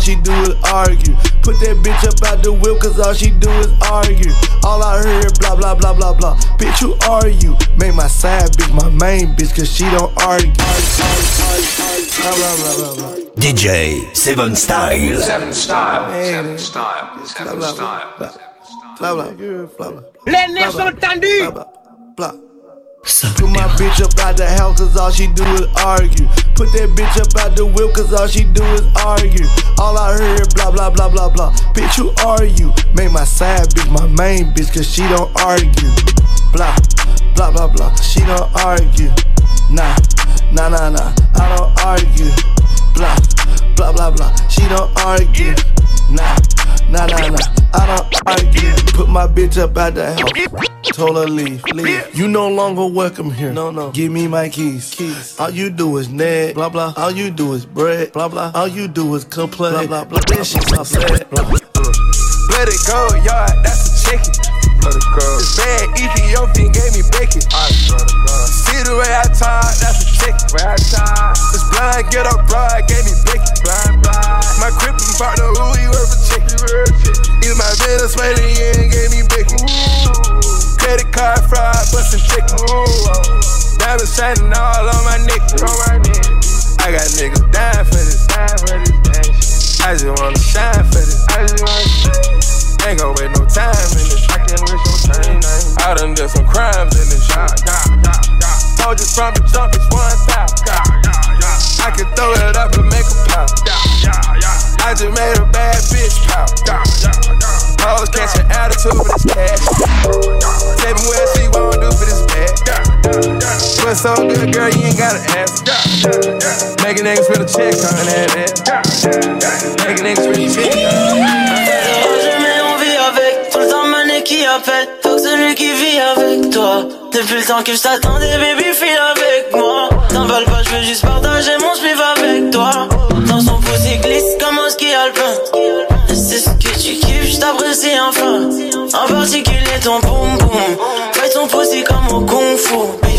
She do is argue. Put that bitch up out the whip cause all she do is argue. All I heard blah blah blah blah blah. Bitch, who are you? Make my side bitch my main bitch cause she don't argue. Blah, blah, blah, blah, blah. DJ Seven Style. Seven Style. Seven Style. Seven Style. Blah blah blah blah. blah. Les nerfs sont tendus. Blah. Put my bitch up out the house cause all she do is argue. Put that bitch up out the whip cause all she do is argue. All I heard blah blah blah blah blah. Bitch, who are you? Make my side bitch my main bitch cause she don't argue. Blah blah blah blah. She don't argue. Nah, nah nah nah. I don't argue. Blah blah blah blah. She don't argue. Nah, nah nah nah. I don't argue. Put my bitch up out the house. Told her leave, leave. You no longer welcome here. No, no. Give me my keys. Keys. All you do is nag, blah blah. All you do is bread, blah blah. All you do is complain, blah blah blah. That shit's so sad. Blah, blah. Let it go, yard, that's a chicken. It go. This bad Ethiopian gave me bacon. See the way I talk, that's a. Way I. This blind get up broad, gave me bacon. Blind, blind. My crippin' partner, who he worth a chicken. Is my Venezuelan, gave me bacon. Credit card fraud, bustin' chicken. Diamonds shining all on my neck. On my neck. I got niggas dying for this. Dying for this. I just wanna shine for this. I just wanna shine. Ain't gon' wait no time in this. I can't waste no time. I done did some crimes in this shit. Told you from the jump, it's one thousand. I can throw it up and make a pop. I just made a bad bitch pop. Hoes catch an attitude with this cash. Tell me what she won't do for this bag. But so good, girl, you ain't gotta ask. Making niggas feel a check on that ass. Making niggas feel a check Je mets qui appelle. Que celui qui vit avec toi. Depuis le temps que je t'attendais, baby, file avec moi. T'emballes pas, je veux juste partager mon spliff avec toi. Dans son pouce, glisse comme un ski alpin. C'est ce que tu kiffes, je t'apprécie enfin. En particulier ton boum boum. Fais ton pussy comme au kung fu.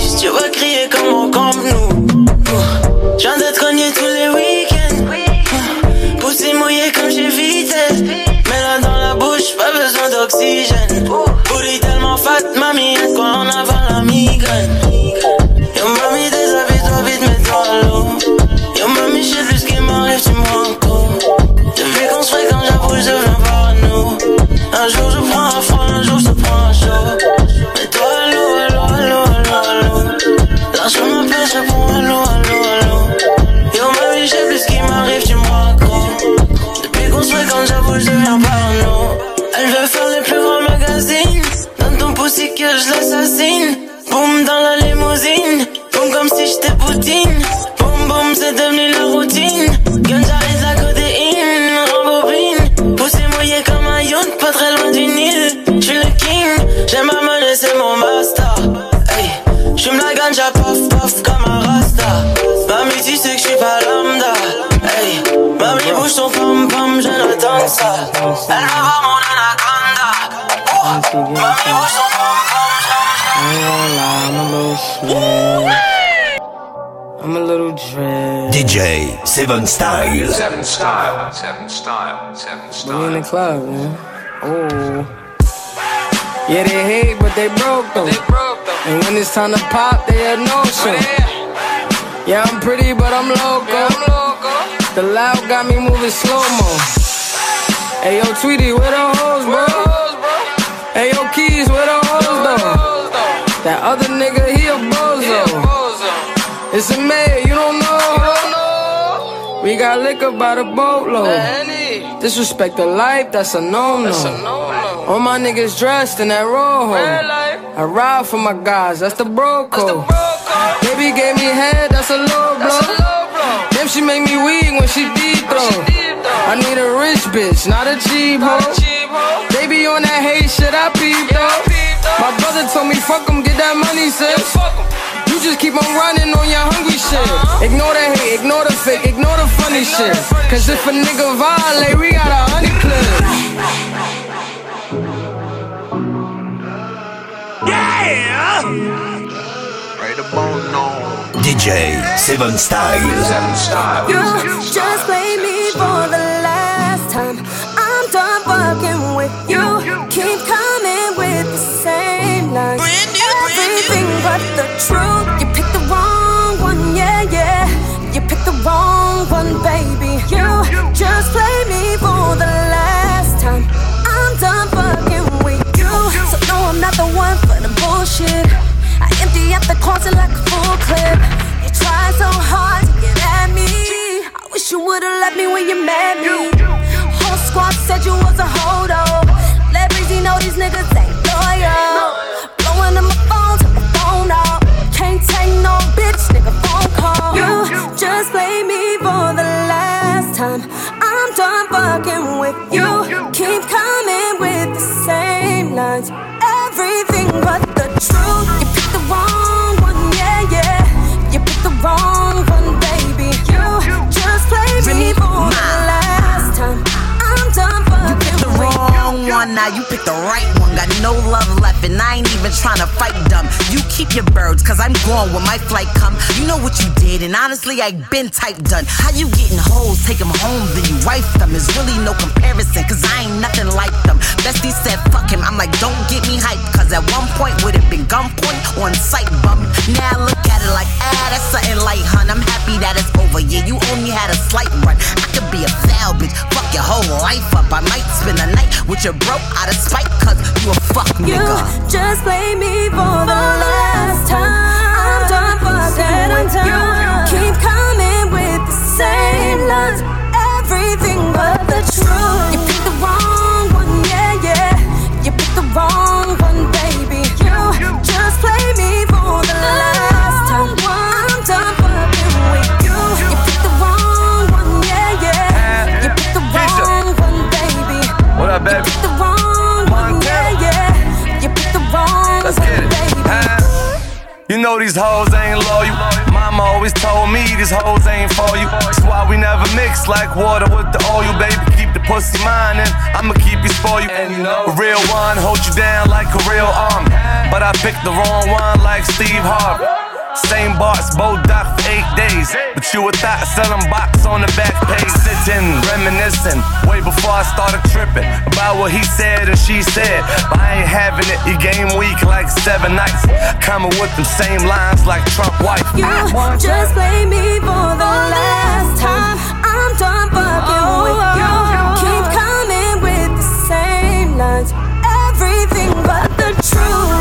Ton pom pom, I ain't gonna lie, I'm a little scared. I'm a little dread. DJ Seven Style. Seven style. Seven style. Seven We in the club, man. Oh. Yeah, they hate, but they broke though. And when it's time to pop, they had no show. Oh, yeah, I'm pretty, but I'm loco. The loud got me moving slow mo. Hey yo, Tweety, where the hoes, bro? Hey yo, Keys, where the hoes though? That other nigga, he a bozo. It's a mayor, you don't know. We got liquor by the boatload. Disrespect the life, that's a no-no. All my niggas dressed in that rojo. I ride for my guys, that's the bro code. Baby gave me head, that's a low blow. Damn, she make me weak when she deep throw. I need a rich bitch, not a cheap hoe. Baby on that hate shit, I peep though. My brother told me fuck fuck 'em, get that money, sis. You just keep on running on your hungry shit. Ignore the hate, ignore the fake, ignore the funny shit. Cause if a nigga violate, we got a honey DJ Seven Style. Seven style. You just play me for the would've left me when you met me. Whole squad said you was a hold-up. Let Breezy know these niggas ain't loyal. Blowing up my phone, took my phone out. Can't take no bitch, nigga phone call. You just play me for the last time. I'm done fucking with you. Keep coming with the same lines. Everything but the truth. You picked the wrong one, yeah, yeah. You picked the wrong now you picked the right one. Got no love left, and I ain't even trying to fight dumb. You keep your birds, cause I'm gone when my flight come. You know what you did, and honestly, I been type done. How you getting hoes, take them home, then you wife them. Is really no comparison, cause I ain't nothing like them. Bestie said, fuck him. I'm like, don't get me hyped, cause at one point would have been gunpoint on sight bum. Now look at it like, ah, that's something light, hun. I'm happy that it's over. Yeah, you only had a slight run. I could be a foul bitch, fuck your whole life up. I might spend a night with your bro out of spite, cause you a fuck nigga. You nigga. just play me for the last time. I'm done fucking with you. Keep coming with the same lines. Everything but the truth. You picked the wrong one, yeah, yeah. You picked the wrong know these hoes ain't loyal. Mama always told me these hoes ain't for you. That's why we never mix like water with the oil, baby. Keep the pussy mine and I'ma keep you. And you know, a real one hold you down like a real arm. But I picked the wrong one like Steve Harvey. Same boss, both doc for eight days. But you a thought selling box on the back page. Sitting, reminiscing, way before I started tripping about what he said and she said. But I ain't having it, you game week like seven nights. Coming with them same lines like Trump wife. You just play me for the last time. I'm done fucking with you. Keep coming with the same lines. Everything but the truth.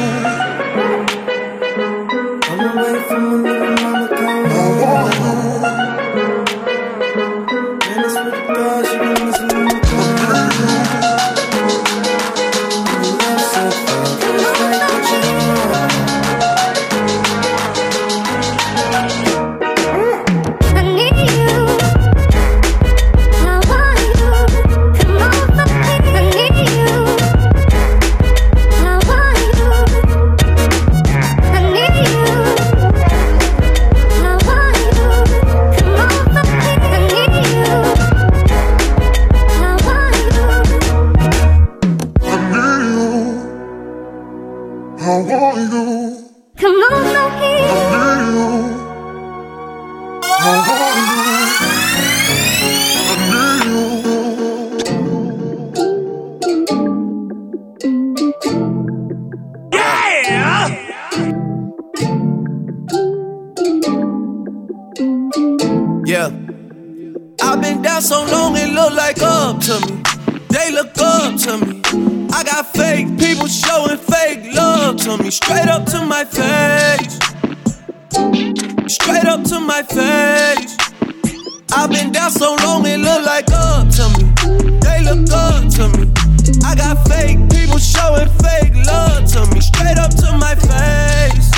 I got fake people showing fake love to me. Straight up to my face.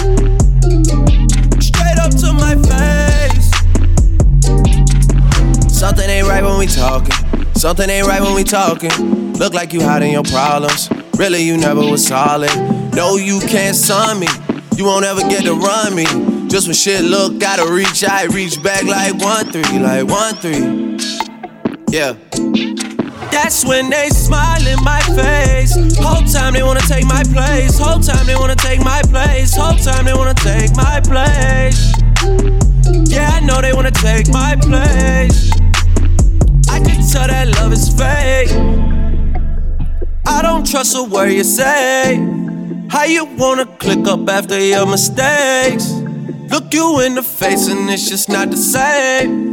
Straight up to my face. Something ain't right when we talking. Something ain't right when we talking. Look like you hiding your problems. Really, you never was solid. No, you can't sign me. You won't ever get to run me. Just when shit look, gotta reach, I reach back like one three, like one three. Yeah. That's when they smile in my face. Whole time they wanna take my place. Whole time they wanna take my place. Whole time they wanna take my place. Yeah, I know they wanna take my place. I can tell that love is fake. I don't trust a word you say. How you wanna click up after your mistakes? Look you in the face and it's just not the same.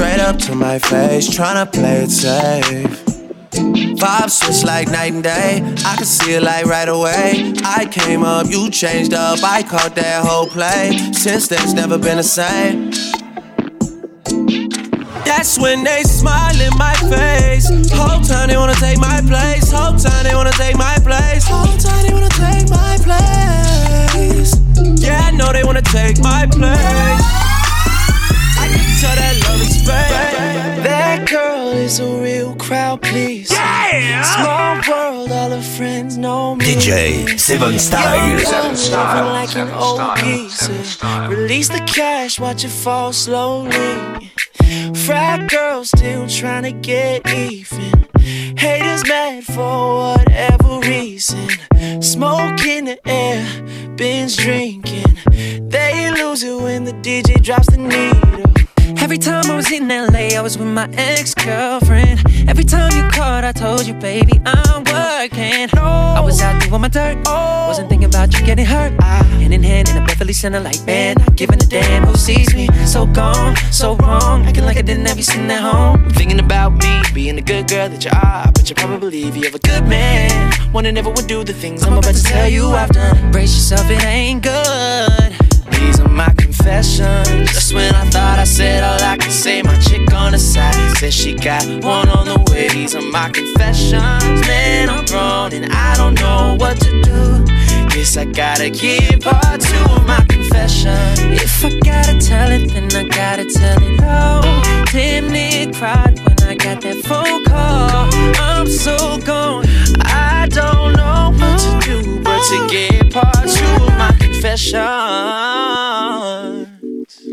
Straight up to my face, tryna play it safe. Vibes switch like night and day. I can see it like right away. I came up, you changed up. I caught that whole play. Since then, it's never been the same. That's when they smile in my face. Whole time they wanna take my place. Whole time they wanna take my place. Whole time they wanna take my place. Yeah, I know they wanna take my place. I can tell that. That girl is a real crowd, please. Yeah! Small world, all her friends know me. DJ Seven Style. Seven Style. Like an old pizza. Release the cash, watch it fall slowly. Frat girl still trying to get even. Haters mad for whatever reason. Smoke in the air, binge drinking. They lose it when the DJ drops the needle. Every time I was in LA, I was with my ex girlfriend. Every time you called, I told you, baby, I'm working. No. I was out doing my dirt. Oh. Wasn't thinking about you getting hurt. I, hand in hand in a Beverly Center, like, man, not giving a damn who sees me. So gone, so wrong, acting like I didn't have you sitting at home. Thinking about me, being the good girl that you are. But you probably believe you have a good man. One that never would do the things I'm about to tell you I've done. Brace yourself, it ain't good. These are my confessions. Just when I thought I said all I could say, my chick on the side says she got one on the way. These are my confessions. Man, I'm grown and I don't know what to do. Guess I gotta give part two of my confession. If I gotta tell it, then I gotta tell it all. Damn near cried when I got that phone call. I'm so gone. I don't know what to do but to get part two of my confession.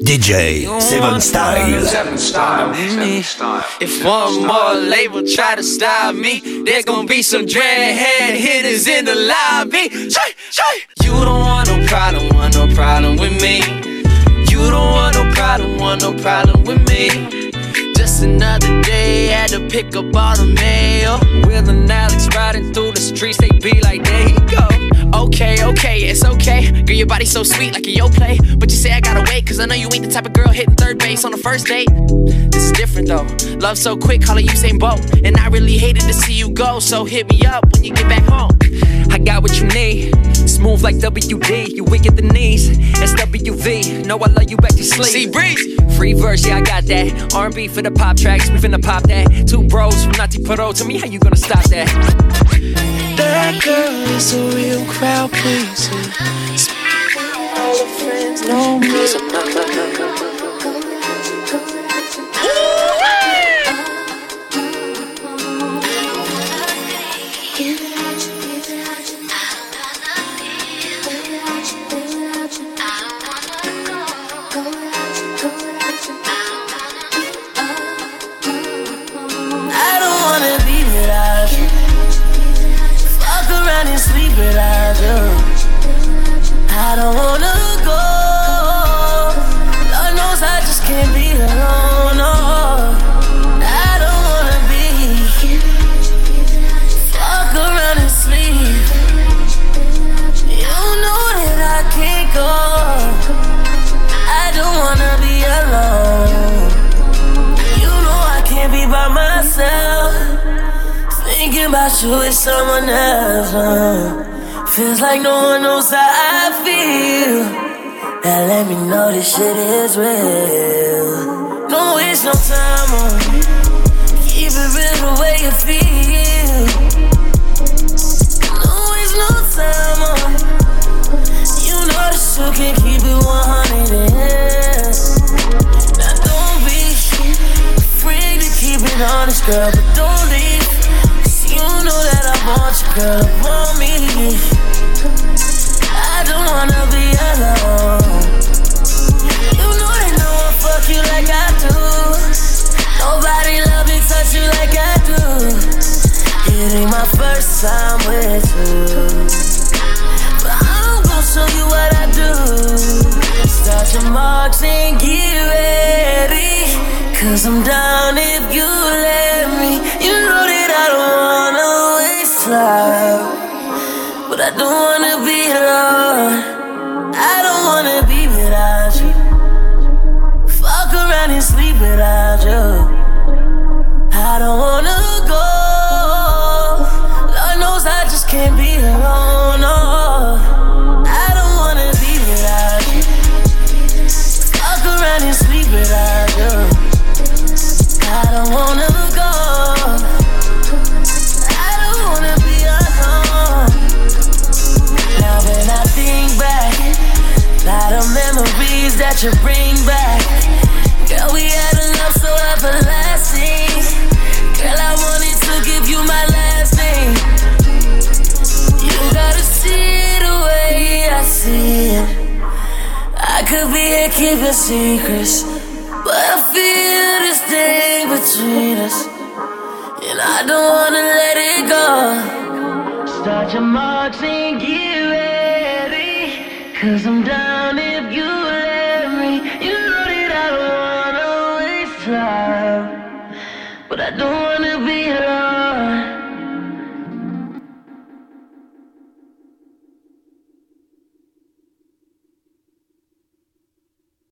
DJ Seven Style. Seven Style. Seven Style. If one more label try to stop me, there's gonna be some dreadhead hitters in the lobby. Shay, shay. You don't want no problem, want no problem with me. You don't want no problem, want no problem with me. Just another day, had to pick up all the mail. Will and Alex riding through the streets, they be like, there he go. Okay, okay, it's okay. Girl, your body so sweet like a Yoplait. But you say I gotta wait, cause I know you ain't the type of girl hitting third base on the first date. This is different though. Love so quick, call it Usain Bolt. And I really hated to see you go, so hit me up when you get back home. I got what you need. Smooth like WD, you weak at the knees. SWV, know I love you back to sleep. See, breeze. Free verse, yeah, I got that. R&B for the pop tracks, we finna pop that. Two bros from Nati Pro, tell me how you gonna stop that. That girl is a real crowd pleaser. All her friends know me. You. I don't wanna go. Lord knows I just can't be alone. I don't wanna be. Fuck around and sleep. You know that I can't go. I don't wanna be alone. You know I can't be by myself. Thinking about you with someone else. uh. Feels like no one knows how I feel. Now let me know this shit is real. Don't waste no time on it. Keep it real the way you feel. Don't waste no time on. You know the shoe can keep it 100 yeah. Now don't be afraid to keep it honest, girl, but don't leave. Cause you know that I want you, girl, want me. I don't wanna be alone. You know that no one fuck you like I do. Nobody love me, touch you like I do. It ain't my first time with you. But I'm gonna show you what I do. Start your marks and get ready. Cause I'm down if you let me. You know that I don't wanna waste time. I don't wanna be alone. I don't wanna be without you. Fuck around and sleep without you. I don't wanna go. Lord knows I just can't be alone. No. I don't wanna be without you. Fuck around and sleep without you. I don't wanna Lot of memories that you bring back. Girl, we had a love so everlasting. Girl, I wanted to give you my last name. You gotta see it the way I see it. I could be here keeping secrets, but I feel this thing between us, and I don't wanna let it go. Start your marks and get ready, cause I'm